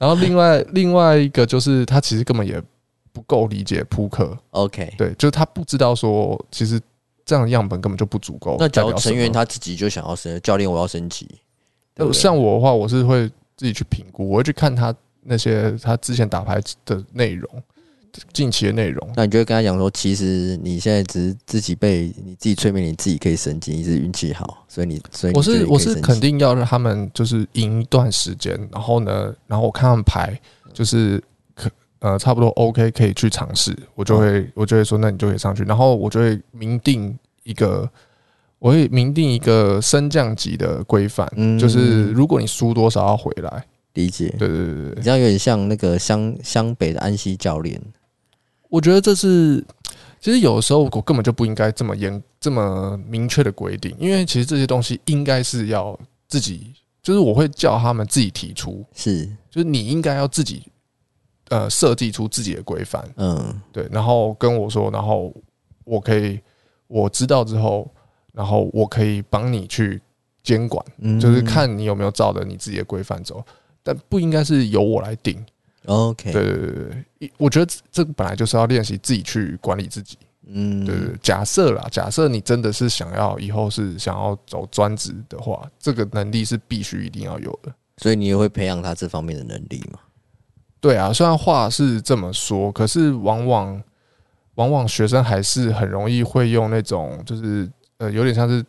Speaker 2: 然后另外另外一个就是他其实根本也不够理解扑克
Speaker 1: ，OK，
Speaker 2: 对，就是他不知道说其实这样的样本根本就不足够。
Speaker 1: 那假如成员他自己就想要升教练，我要升级，
Speaker 2: 像我的话，我是会自己去评估，我会去看他。那些他之前打牌的内容，近期的内容，
Speaker 1: 那你就会跟他讲说，其实你现在只是自己被你自己催眠，你自己可以升级，你是运气好，所以你所以你
Speaker 2: 我是我是肯定要让他们就是赢一段时间，然后呢，然后我看他们牌就是可呃差不多 OK 可以去尝试，我就会我就会说，那你就可以上去，然后我就会明定一个，我会明定一个升降级的规范，就是如果你输多少要回来。
Speaker 1: 理解，
Speaker 2: 对对对对，
Speaker 1: 这样有点像那个湘湘北的安西教练。
Speaker 2: 我觉得这是，其实有的时候我根本就不应该这么严、这么明确的规定，因为其实这些东西应该是要自己，就是我会叫他们自己提出，
Speaker 1: 是，
Speaker 2: 就是你应该要自己，呃，设计出自己的规范，嗯，对，然后跟我说，然后我可以我知道之后，然后我可以帮你去监管，就是看你有没有照着你自己的规范走。但不应该是由我来定
Speaker 1: ，OK？
Speaker 2: 对对对对，我觉得这个本来就是要练习自己去管理自己，嗯，对对。假设啦，假设你真的是想要以后是想要走专职的话，这个能力是必须一定要有的。
Speaker 1: 所以你也会培养他这方面的能力吗？
Speaker 2: 对啊，虽然话是这么说，可是往往往往学生还是很容易会用那种，就是呃，有点像是。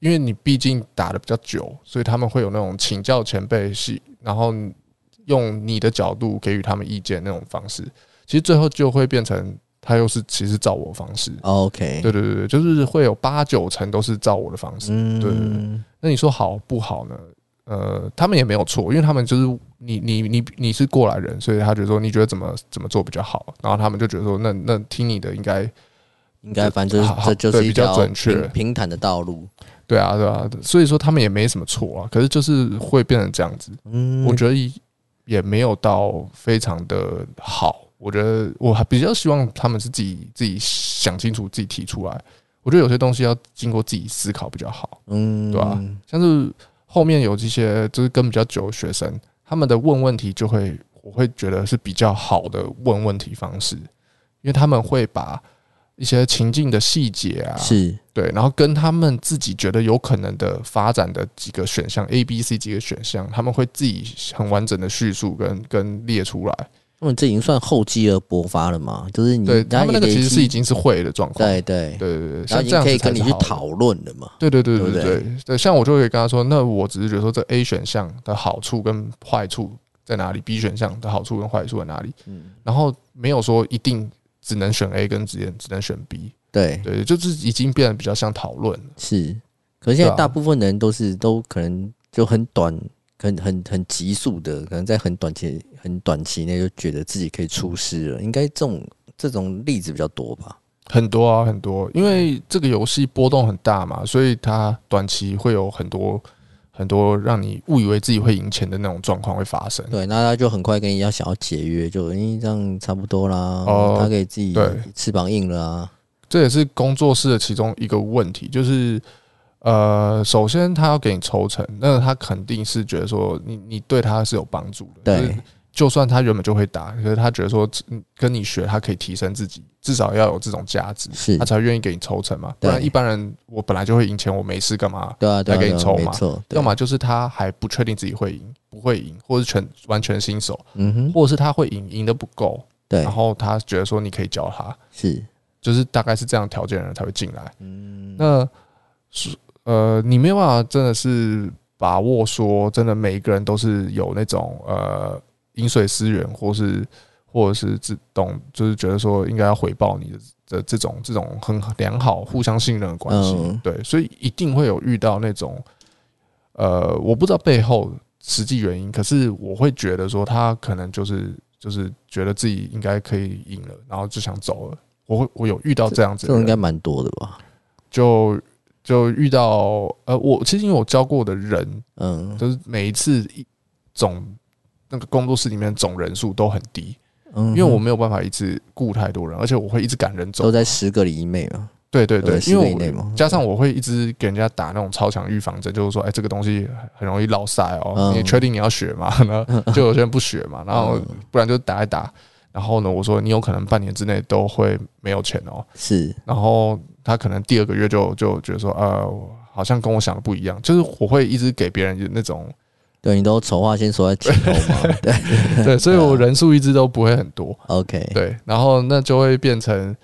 Speaker 2: 因为你毕竟打的比较久，所以他们会有那种请教前辈系，然后用你的角度给予他们意见那种方式。其实最后就会变成他又是其实照我方式。
Speaker 1: OK，
Speaker 2: 对对对，就是会有八九成都是照我的方式。对对对。那你说好不好呢？呃，他们也没有错，因为他们就是你你你你是过来人，所以他觉得说你觉得怎么怎么做比较好，然后他们就觉得说那那听你的应该
Speaker 1: 应该反正这就是比较准确平坦的道路。
Speaker 2: 对啊，对啊，所以说他们也没什么错啊，可是就是会变成这样子。嗯，我觉得也没有到非常的好。我觉得我还比较希望他们是自己自己想清楚，自己提出来。我觉得有些东西要经过自己思考比较好。嗯，对吧？像是后面有这些就是跟比较久的学生，他们的问问题就会，我会觉得是比较好的问问题方式，因为他们会把。一些情境的细节啊，
Speaker 1: 是
Speaker 2: 对，然后跟他们自己觉得有可能的发展的几个选项，A、B、C 几个选项，他们会自己很完整的叙述跟跟列出来。
Speaker 1: 那么这已经算厚积而薄发了嘛？就是你
Speaker 2: 对他们那个其实是已经是会的状况，
Speaker 1: 对对
Speaker 2: 对对对，
Speaker 1: 像这样可以跟你去讨论的嘛？
Speaker 2: 对对对对对对，对，像我就会跟他说，那我只是觉得说这 A 选项的好处跟坏处在哪里，B 选项的好处跟坏处在哪里，嗯，然后没有说一定。只能选 A 跟只只能选 B，
Speaker 1: 对
Speaker 2: 对，就是已经变得比较像讨论了。
Speaker 1: 是，可是现在大部分人都是都可能就很短、很很很急速的，可能在很短期、很短期内就觉得自己可以出师了。应该这种这种例子比较多吧？
Speaker 2: 很多啊，很多，因为这个游戏波动很大嘛，所以它短期会有很多。很多让你误以为自己会赢钱的那种状况会发生。
Speaker 1: 对，那他就很快跟你要想要解约，就因为这样差不多啦。哦，他给自己翅膀硬了啊。
Speaker 2: 这也是工作室的其中一个问题，就是呃，首先他要给你抽成，那他肯定是觉得说你你对他是有帮助的，
Speaker 1: 对。
Speaker 2: 就算他原本就会打，可是他觉得说跟你学，他可以提升自己，至少要有这种价值，他才愿意给你抽成嘛。不然一般人我本来就会赢钱，我没事干嘛？
Speaker 1: 对啊，来给
Speaker 2: 你抽嘛。要么就是他还不确定自己会赢，不会赢，或者是全完全新手，
Speaker 1: 嗯哼，
Speaker 2: 或者是他会赢，赢的不够，
Speaker 1: 对。
Speaker 2: 然后他觉得说你可以教他，
Speaker 1: 是，
Speaker 2: 就是大概是这样条件的人才会进来。
Speaker 1: 嗯，
Speaker 2: 那是呃，你没有办法真的是把握说，真的每一个人都是有那种呃。饮水思源，或是或者是自动，就是觉得说应该要回报你的的这种这种很良好、互相信任的关系，
Speaker 1: 嗯、
Speaker 2: 对，所以一定会有遇到那种，呃，我不知道背后实际原因，可是我会觉得说他可能就是就是觉得自己应该可以赢了，然后就想走了。我会我有遇到这样子的，
Speaker 1: 这应该蛮多的吧？
Speaker 2: 就就遇到呃，我其实因为我教过的人，嗯，就是每一次一总。那个工作室里面总人数都很低，嗯，因为我没有办法一直雇太多人，而且我会一直赶人走，
Speaker 1: 都在十个里以内嘛。对
Speaker 2: 对对，因为我加上我会一直给人家打那种超强预防针，就是说，哎，这个东西很容易落赛哦，你确定你要学吗？然后 就有些人不学嘛，然后不然就打一打，然后呢，我说你有可能半年之内都会没有钱哦，
Speaker 1: 是，
Speaker 2: 然后他可能第二个月就就觉得说，呃，好像跟我想的不一样，就是我会一直给别人那种。
Speaker 1: 对，你都丑话先说在前头嘛，对
Speaker 2: 对，所以我人数一直都不会很多。
Speaker 1: OK，
Speaker 2: 对，然后那就会变成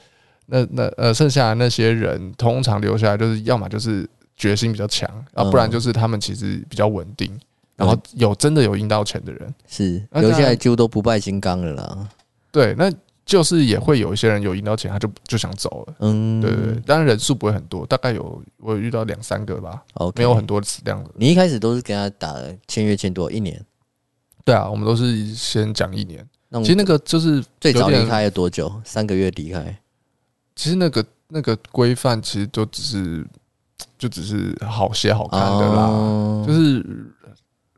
Speaker 2: 那那呃，剩下的那些人通常留下来，就是要么就是决心比较强，啊，不然就是他们其实比较稳定，然后有真的有赢到钱的人
Speaker 1: 是留下来就都不败金刚了啦。
Speaker 2: 对，那。就是也会有一些人有赢到钱，他就就想走了。嗯，对对，当然人数不会很多，大概有我有遇到两三个吧。
Speaker 1: Okay
Speaker 2: 没有很多的。
Speaker 1: 你一开始都是跟他打签约签多一年？
Speaker 2: 对啊，我们都是先讲一年。其实那个就是
Speaker 1: 最早离开了多久？三个月离开。
Speaker 2: 其实那个那个规范其实就只是就只是好写好看的啦。哦、就是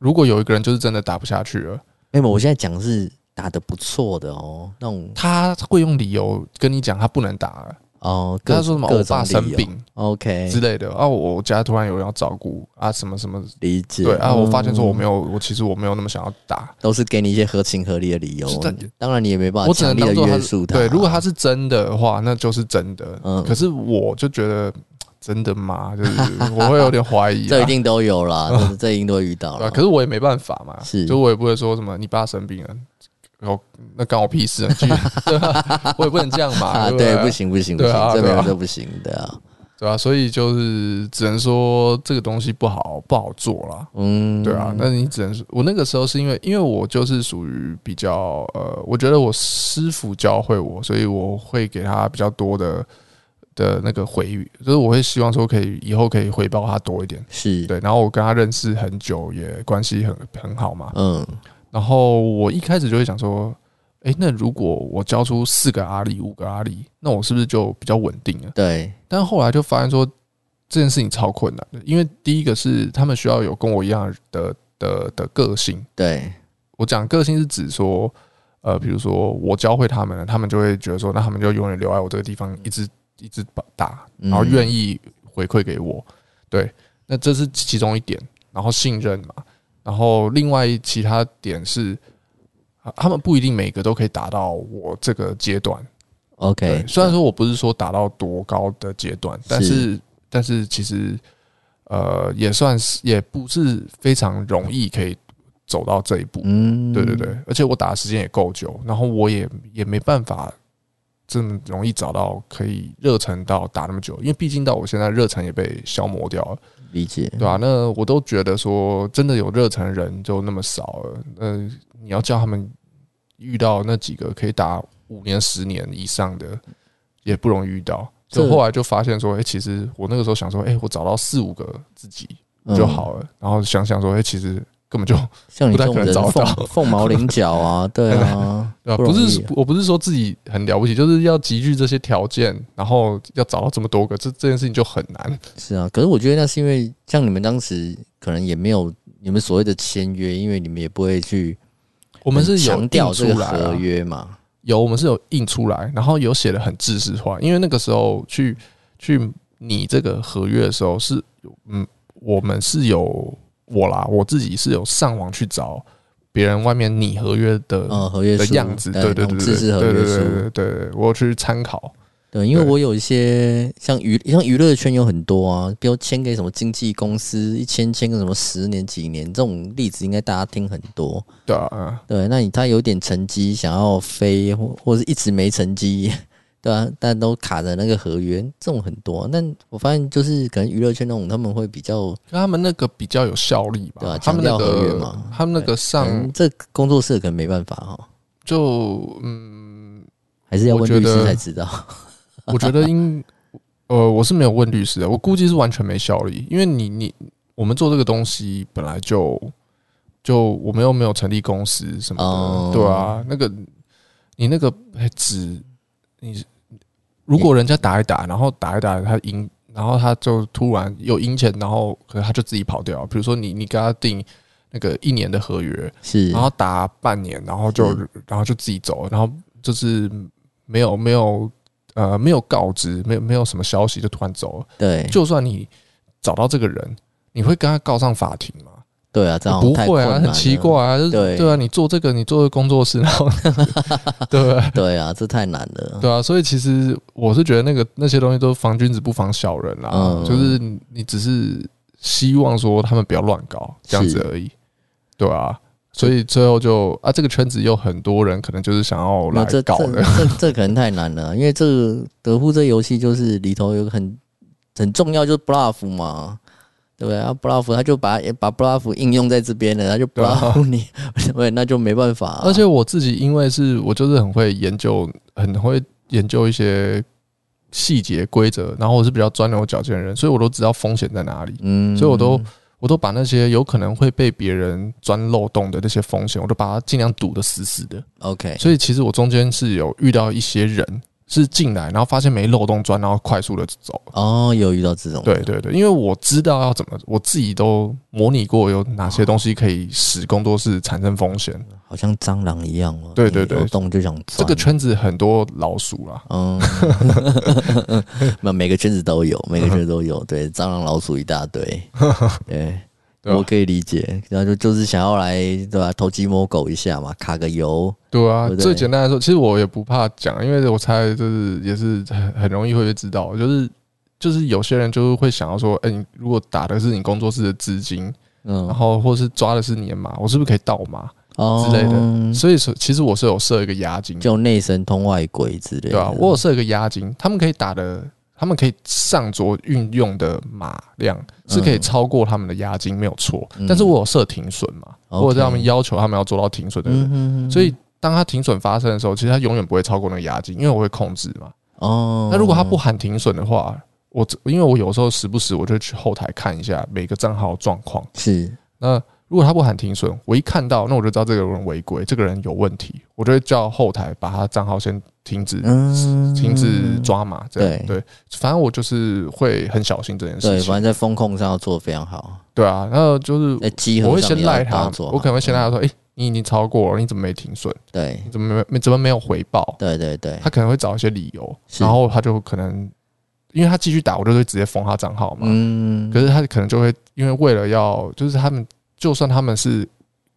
Speaker 2: 如果有一个人就是真的打不下去了，
Speaker 1: 没有，我现在讲的是。打的不错的哦，那种
Speaker 2: 他会用理由跟你讲他不能打了
Speaker 1: 哦，
Speaker 2: 跟他说什么我爸生病
Speaker 1: ，OK
Speaker 2: 之类的啊，我家突然有人要照顾啊，什么什么
Speaker 1: 理解
Speaker 2: 对啊，我发现说我没有，我其实我没有那么想要打，
Speaker 1: 都是给你一些合情合理的理由。当然你也没办法，
Speaker 2: 我只能当做约束
Speaker 1: 他。
Speaker 2: 对，如果他是真的话，那就是真的。嗯，可是我就觉得真的吗？就是我会有点怀疑。
Speaker 1: 这一定都有啦，这一定都会遇到了。
Speaker 2: 可是我也没办法嘛，
Speaker 1: 是，
Speaker 2: 就我也不会说什么你爸生病了。哦，那关我屁事啊！对啊，我也不能这样嘛。
Speaker 1: 对，不行不行不行，这没有这不行的啊，
Speaker 2: 对啊，所以就是只能说这个东西不好不好做啦。嗯，对啊，那你只能说，我那个时候是因为因为我就是属于比较呃，我觉得我师傅教会我，所以我会给他比较多的的那个回语，就是我会希望说可以以后可以回报他多一点。
Speaker 1: 是
Speaker 2: 对，然后我跟他认识很久，也关系很很好嘛。
Speaker 1: 嗯。
Speaker 2: 然后我一开始就会想说，哎，那如果我交出四个阿里、五个阿里，那我是不是就比较稳定了？
Speaker 1: 对。
Speaker 2: 但后来就发现说，这件事情超困难的，因为第一个是他们需要有跟我一样的的的个性。
Speaker 1: 对。
Speaker 2: 我讲个性是指说，呃，比如说我教会他们了，他们就会觉得说，那他们就永远留在我这个地方，一直一直打，然后愿意回馈给我。对。那这是其中一点，然后信任嘛。然后，另外其他点是，他们不一定每个都可以达到我这个阶段。
Speaker 1: OK，
Speaker 2: 虽然说我不是说达到多高的阶段，但是但是其实呃也算是也不是非常容易可以走到这一步。嗯，对对对，而且我打的时间也够久，然后我也也没办法这么容易找到可以热忱到打那么久，因为毕竟到我现在热忱也被消磨掉了。
Speaker 1: 理解，
Speaker 2: 对吧、啊？那我都觉得说，真的有热忱的人就那么少了。呃，你要叫他们遇到那几个可以打五年、十年以上的，也不容易遇到。就后来就发现说，哎、欸，其实我那个时候想说，哎、欸，我找到四五个自己就好了。嗯、然后想想说，哎、欸，其实。根本就
Speaker 1: 像你这种人凤凤毛麟角啊，对啊，
Speaker 2: 对啊，不是，我不是说自己很了不起，就是要集聚这些条件，然后要找到这么多个，这这件事情就很难。
Speaker 1: 是啊，可是我觉得那是因为像你们当时可能也没有你们所谓的签约，因为你们也不会去，
Speaker 2: 我们是
Speaker 1: 强调这个合约嘛，
Speaker 2: 有，我们是有印出来，然后有写的很制式化，因为那个时候去去拟这个合约的时候是，嗯，我们是有我啦，我自己是有上网去找别人外面拟合约的
Speaker 1: 呃合约
Speaker 2: 的样子，对对对对，对对对对，我去参考。
Speaker 1: 对，因为我有一些像娱像娱乐圈有很多啊，比如签给什么经纪公司，一签签个什么十年几年这种例子，应该大家听很多。
Speaker 2: 对啊，
Speaker 1: 对，那你他有点成绩想要飞，或或者一直没成绩，对啊，但都卡着那个合约，这种很多。但我发现就是可能娱乐圈那种他们会比较，
Speaker 2: 他们那个比较有效率吧？
Speaker 1: 对啊，强调合约嘛，
Speaker 2: 他们那个上
Speaker 1: 这工作室可能没办法哈，
Speaker 2: 就嗯，
Speaker 1: 还是要问律师才知道。
Speaker 2: 我觉得应，呃，我是没有问律师的，我估计是完全没效力，因为你你我们做这个东西本来就就我们又没有成立公司什么的，哦、对啊，那个你那个只你如果人家打一打，然后打一打他赢，然后他就突然有赢钱，然后可能他就自己跑掉，比如说你你跟他定那个一年的合约，
Speaker 1: 是，
Speaker 2: 然后打半年，然后就然后就自己走，然后就是没有没有。呃，没有告知，没有没有什么消息就突然走了。
Speaker 1: 对，
Speaker 2: 就算你找到这个人，你会跟他告上法庭吗？
Speaker 1: 对啊，这样
Speaker 2: 不会啊，很奇怪啊。对对啊，你做这个，你做个工作室，然后 对
Speaker 1: 对啊，这太难了。
Speaker 2: 对啊，所以其实我是觉得那个那些东西都防君子不防小人啦，嗯、就是你只是希望说他们不要乱搞这样子而已。是对啊。所以最后就啊，这个圈子有很多人可能就是想要来搞的，
Speaker 1: 这这可能太难了，因为这个德扑这游戏就是里头有个很很重要，就是 bluff 嘛，对不对？啊，bluff 他就把把 bluff 应用在这边了，他就 bluff 你，对，那就没办法。
Speaker 2: 而且我自己因为是我就是很会研究，很会研究一些细节规则，然后我是比较钻牛角尖的人，所以我都知道风险在哪里，嗯，所以我都。我都把那些有可能会被别人钻漏洞的那些风险，我都把它尽量堵得死死的。
Speaker 1: OK，
Speaker 2: 所以其实我中间是有遇到一些人是进来，然后发现没漏洞钻，然后快速的走。
Speaker 1: 哦，有遇到这种？
Speaker 2: 对对对，因为我知道要怎么，我自己都模拟过有哪些东西可以使工作室产生风险。
Speaker 1: 好像蟑螂一样哦。
Speaker 2: 对对对，
Speaker 1: 有洞就想钻。
Speaker 2: 这个圈子很多老鼠啦。嗯，
Speaker 1: 那每个圈子都有，每个圈子都有。对，蟑螂老鼠一大堆。对，我可以理解。然后就就是想要来对吧？偷鸡摸狗一下嘛，卡个油。
Speaker 2: 对啊，最简单来说，其实我也不怕讲，因为我猜就是也是很 很容易会被知道，就是就是有些人就是会想要说，哎，你如果打的是你工作室的资金，嗯，然后或是抓的是你的码，我是不是可以盗码？之类的，所以说其实我是有设一个押金，
Speaker 1: 就内神通外鬼之类的。
Speaker 2: 对啊，我有设一个押金，他们可以打的，他们可以上桌运用的码量是可以超过他们的押金，没有错。但是我有设停损嘛，或者他们要求他们要做到停损的人，所以当他停损发生的时候，其实他永远不会超过那个押金，因为我会控制嘛。哦，那如果他不喊停损的话，我因为我有时候时不时我就去后台看一下每个账号状况，
Speaker 1: 是。
Speaker 2: 那。如果他不喊停损，我一看到，那我就知道这个人违规，这个人有问题，我就会叫后台把他账号先停止，停止抓码。这样对，反正我就是会很小心这件事情。对，
Speaker 1: 反正在风控上要做的非常好。
Speaker 2: 对啊，然后就是我会先赖他，我可能会先赖他说：“哎，你已经超过了，你怎么没停损？
Speaker 1: 对，
Speaker 2: 你怎么没没怎么没有回报？”
Speaker 1: 对对对，
Speaker 2: 他可能会找一些理由，然后他就可能因为他继续打，我就会直接封他账号嘛。嗯，可是他可能就会因为为了要就是他们。就算他们是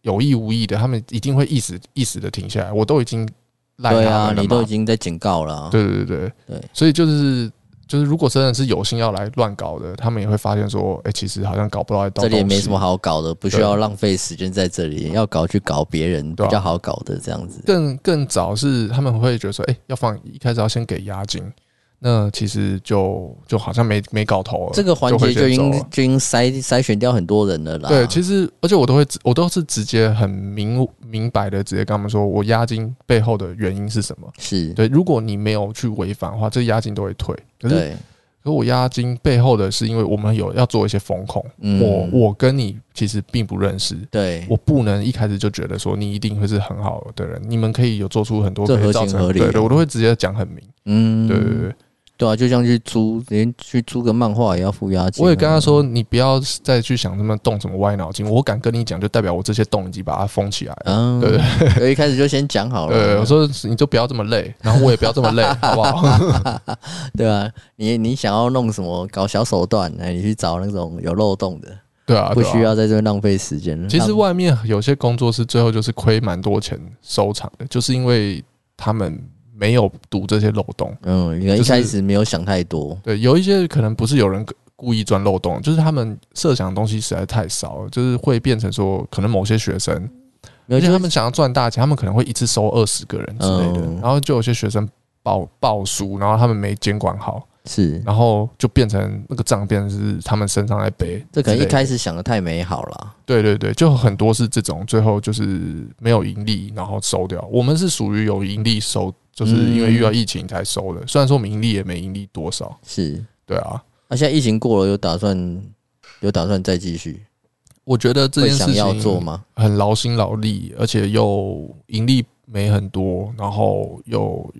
Speaker 2: 有意无意的，他们一定会一时一时的停下来。我都已经赖他们了，
Speaker 1: 对啊，你都已经在警告了。
Speaker 2: 对对对对对，所以就是就是，如果真的是有心要来乱搞的，他们也会发现说，哎，其实好像搞不到。
Speaker 1: 这里也没什么好搞的，不需要浪费时间在这里，要搞去搞别人比较好搞的这样子。
Speaker 2: 更更早是他们会觉得说，哎，要放一开始要先给押金。那其实就就好像没没搞头了，
Speaker 1: 这个环节就已经就已经筛筛选掉很多人了啦。
Speaker 2: 对，其实而且我都会我都是直接很明明白的直接跟他们说，我押金背后的原因是什么？
Speaker 1: 是
Speaker 2: 对，如果你没有去违反的话，这押金都会退。可是。可我押金背后的是，因为我们有要做一些风控，嗯、我我跟你其实并不认识，
Speaker 1: 对，
Speaker 2: 我不能一开始就觉得说你一定会是很好的人，你们可以有做出很多可以造成，对对，我都会直接讲很明，嗯，对对对，
Speaker 1: 对啊，就像去租，连去租个漫画也要付押金。
Speaker 2: 我也跟他说，你不要再去想什么动什么歪脑筋。我敢跟你讲，就代表我这些洞已经把它封起来了。嗯，对对，
Speaker 1: 我一开始就先讲好了。
Speaker 2: 对，我说你就不要这么累，然后我也不要这么累，好不好？
Speaker 1: 对啊，你你想要弄什么搞小手段，哎，你去找那种有漏洞的。
Speaker 2: 对啊，
Speaker 1: 不需要在这边浪费时间。
Speaker 2: 其实外面有些工作室最后就是亏蛮多钱收场的，就是因为他们。没有堵这些漏洞，
Speaker 1: 嗯，因为一开始没有想太多。
Speaker 2: 对，有一些可能不是有人故意钻漏洞，就是他们设想的东西实在太少了，就是会变成说，可能某些学生，而且他们想要赚大钱，他们可能会一次收二十个人之类的，然后就有些学生报报书，然后他们没监管好，
Speaker 1: 是，
Speaker 2: 然后就变成那个账变成是他们身上在背。
Speaker 1: 这可能一开始想的太美好了。
Speaker 2: 对对对，就很多是这种，最后就是没有盈利，然后收掉。我们是属于有盈利收。就是因为遇到疫情才收的，虽然说我们盈利也没盈利多少，
Speaker 1: 是
Speaker 2: 对啊。
Speaker 1: 那现在疫情过了，有打算有打算再继续？
Speaker 2: 我觉得这件事情
Speaker 1: 要做吗？
Speaker 2: 很劳心劳力，而且又盈利没很多，然后又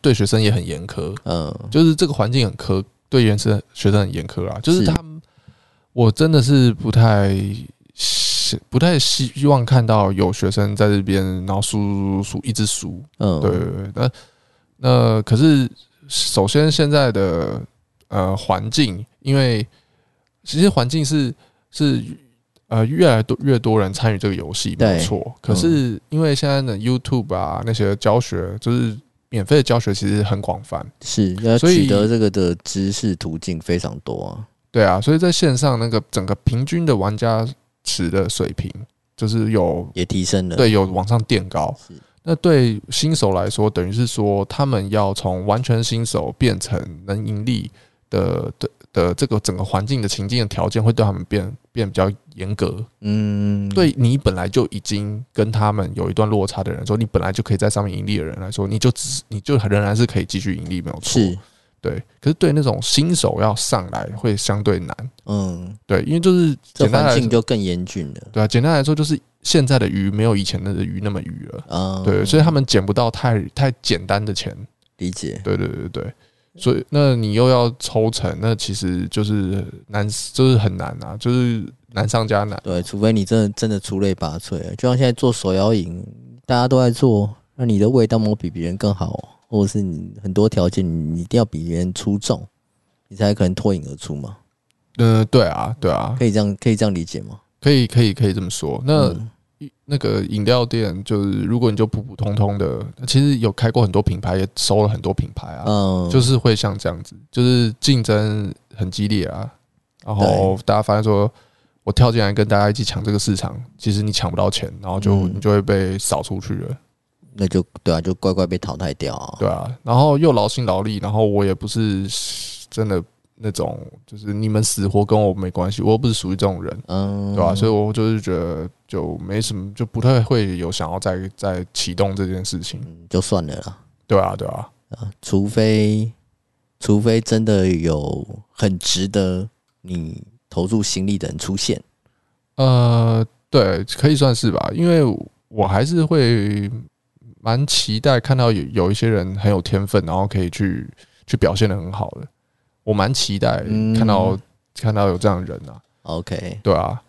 Speaker 2: 对学生也很严苛。嗯，就是这个环境很苛，对原生学生很严苛啊。就是他们，我真的是不太。不太希望看到有学生在这边，然后输输输一直输。嗯，对对对。那那可是，首先现在的呃环境，因为其实环境是是呃越来多越多人参与这个游戏，没错。可是因为现在的 YouTube 啊那些教学，就是免费的教学，其实很广泛，
Speaker 1: 是要取得这个的知识途径非常多啊。
Speaker 2: 对啊，所以在线上那个整个平均的玩家。池的水平就是有
Speaker 1: 也提升了，
Speaker 2: 对，有往上垫高。那对新手来说，等于是说他们要从完全新手变成能盈利的的的这个整个环境的情境的条件，会对他们变变比较严格。嗯，对你本来就已经跟他们有一段落差的人说，你本来就可以在上面盈利的人来说，你就只你就仍然是可以继续盈利，没有错。对，可是对那种新手要上来会相对难。嗯，对，因为就是
Speaker 1: 这环境就更严峻了。
Speaker 2: 对啊，简单来说就是现在的鱼没有以前的鱼那么鱼了。嗯，对，所以他们捡不到太太简单的钱。
Speaker 1: 理解。
Speaker 2: 对对对对，所以那你又要抽成，那其实就是难，就是很难啊，就是难上加难。
Speaker 1: 对，除非你真的真的出类拔萃，就像现在做手摇饮，大家都在做，那你的味道没有比别人更好。或者是你很多条件，你一定要比别人出众，你才可能脱颖而出嘛？
Speaker 2: 嗯，对啊，对啊，
Speaker 1: 可以这样，可以这样理解吗？
Speaker 2: 可以，可以，可以这么说。那、嗯、那个饮料店，就是如果你就普普通通的，其实有开过很多品牌，也收了很多品牌啊，嗯，就是会像这样子，就是竞争很激烈啊。然后大家发现说，我跳进来跟大家一起抢这个市场，其实你抢不到钱，然后就、嗯、你就会被扫出去了。
Speaker 1: 那就对啊，就乖乖被淘汰掉啊。
Speaker 2: 对啊，然后又劳心劳力，然后我也不是真的那种，就是你们死活跟我没关系，我又不是属于这种人，嗯，对吧？所以我就是觉得就没什么，就不太会有想要再再启动这件事情，
Speaker 1: 就算了啦。
Speaker 2: 对啊，对啊，
Speaker 1: 啊，除非除非真的有很值得你投入心力的人出现，
Speaker 2: 呃，对，可以算是吧，因为我还是会。蛮期待看到有有一些人很有天分，然后可以去去表现的很好的。我蛮期待看到、嗯、看到有这样的人啊。
Speaker 1: OK，
Speaker 2: 对啊。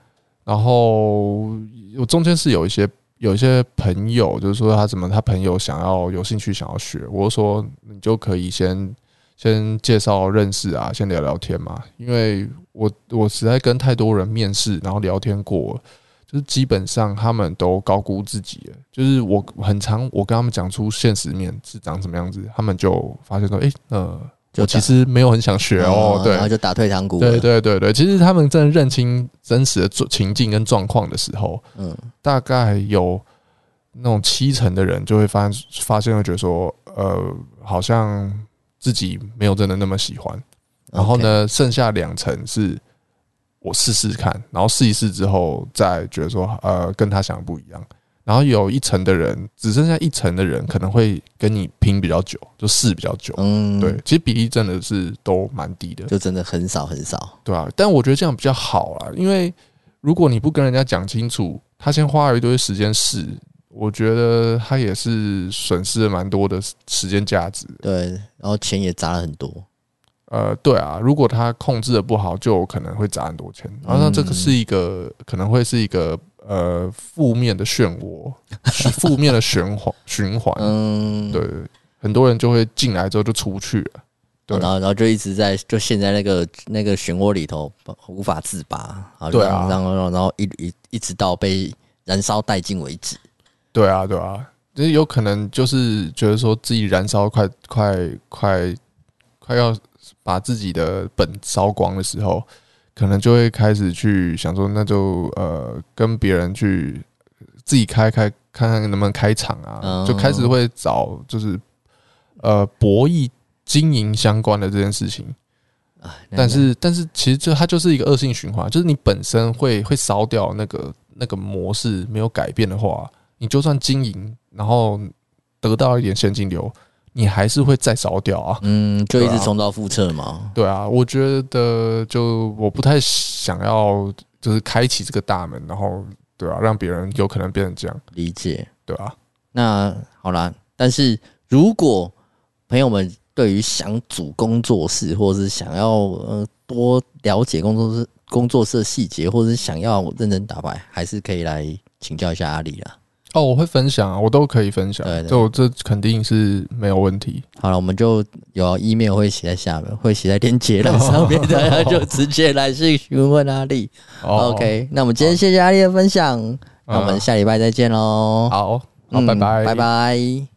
Speaker 2: 然后我中间是有一些有一些朋友，就是说他怎么他朋友想要有兴趣想要学，我就说你就可以先先介绍认识啊，先聊聊天嘛。因为我我实在跟太多人面试，然后聊天过。就是基本上他们都高估自己了，就是我很常我跟他们讲出现实面是长什么样子，他们就发现说，哎，呃，我其实没有很想学哦，对，
Speaker 1: 然后就打退堂鼓。
Speaker 2: 对对对对，其实他们真的认清真实的情境跟状况的时候，嗯，大概有那种七成的人就会发现发现会觉得说，呃，好像自己没有真的那么喜欢，然后呢，剩下两成是。我试试看，然后试一试之后，再觉得说，呃，跟他想的不一样。然后有一层的人，只剩下一层的人，可能会跟你拼比较久，就试比较久。嗯，对，其实比例真的是都蛮低的，
Speaker 1: 就真的很少很少，
Speaker 2: 对啊，但我觉得这样比较好啦，因为如果你不跟人家讲清楚，他先花了一堆时间试，我觉得他也是损失了蛮多的时间价值。
Speaker 1: 对，然后钱也砸了很多。
Speaker 2: 呃，对啊，如果他控制的不好，就有可能会砸很多钱。然后那这个是一个可能会是一个呃负面的漩涡，是负面的循环循环。嗯，对，很多人就会进来之后就出不去了，对，
Speaker 1: 然后然后就一直在就陷在那个那个漩涡里头无法自拔。对啊，然后然后一一一直到被燃烧殆尽为止。
Speaker 2: 对啊，对啊，就是有可能就是觉得说自己燃烧快快快快要。把自己的本烧光的时候，可能就会开始去想说，那就呃跟别人去自己开开看看能不能开场啊，就开始会找就是呃博弈经营相关的这件事情。但是但是其实这它就是一个恶性循环，就是你本身会会烧掉那个那个模式没有改变的话，你就算经营，然后得到一点现金流。你还是会再烧掉啊？
Speaker 1: 嗯，就一直重蹈覆辙嘛。
Speaker 2: 对啊，我觉得就我不太想要，就是开启这个大门，然后对啊，让别人有可能变成这样。
Speaker 1: 理解，
Speaker 2: 对啊。
Speaker 1: 那好啦，但是如果朋友们对于想组工作室，或者是想要呃多了解工作室工作室的细节，或者是想要认真打牌，还是可以来请教一下阿里啦。
Speaker 2: 哦，我会分享啊，我都可以分享，对，就这肯定是没有问题。
Speaker 1: 好了，我们就有 email 会写在下面，会写在链接栏上面，大家就直接来信询问阿力。OK，那我们今天谢谢阿力的分享，那我们下礼拜再见喽。
Speaker 2: 好，好，拜拜，
Speaker 1: 拜拜。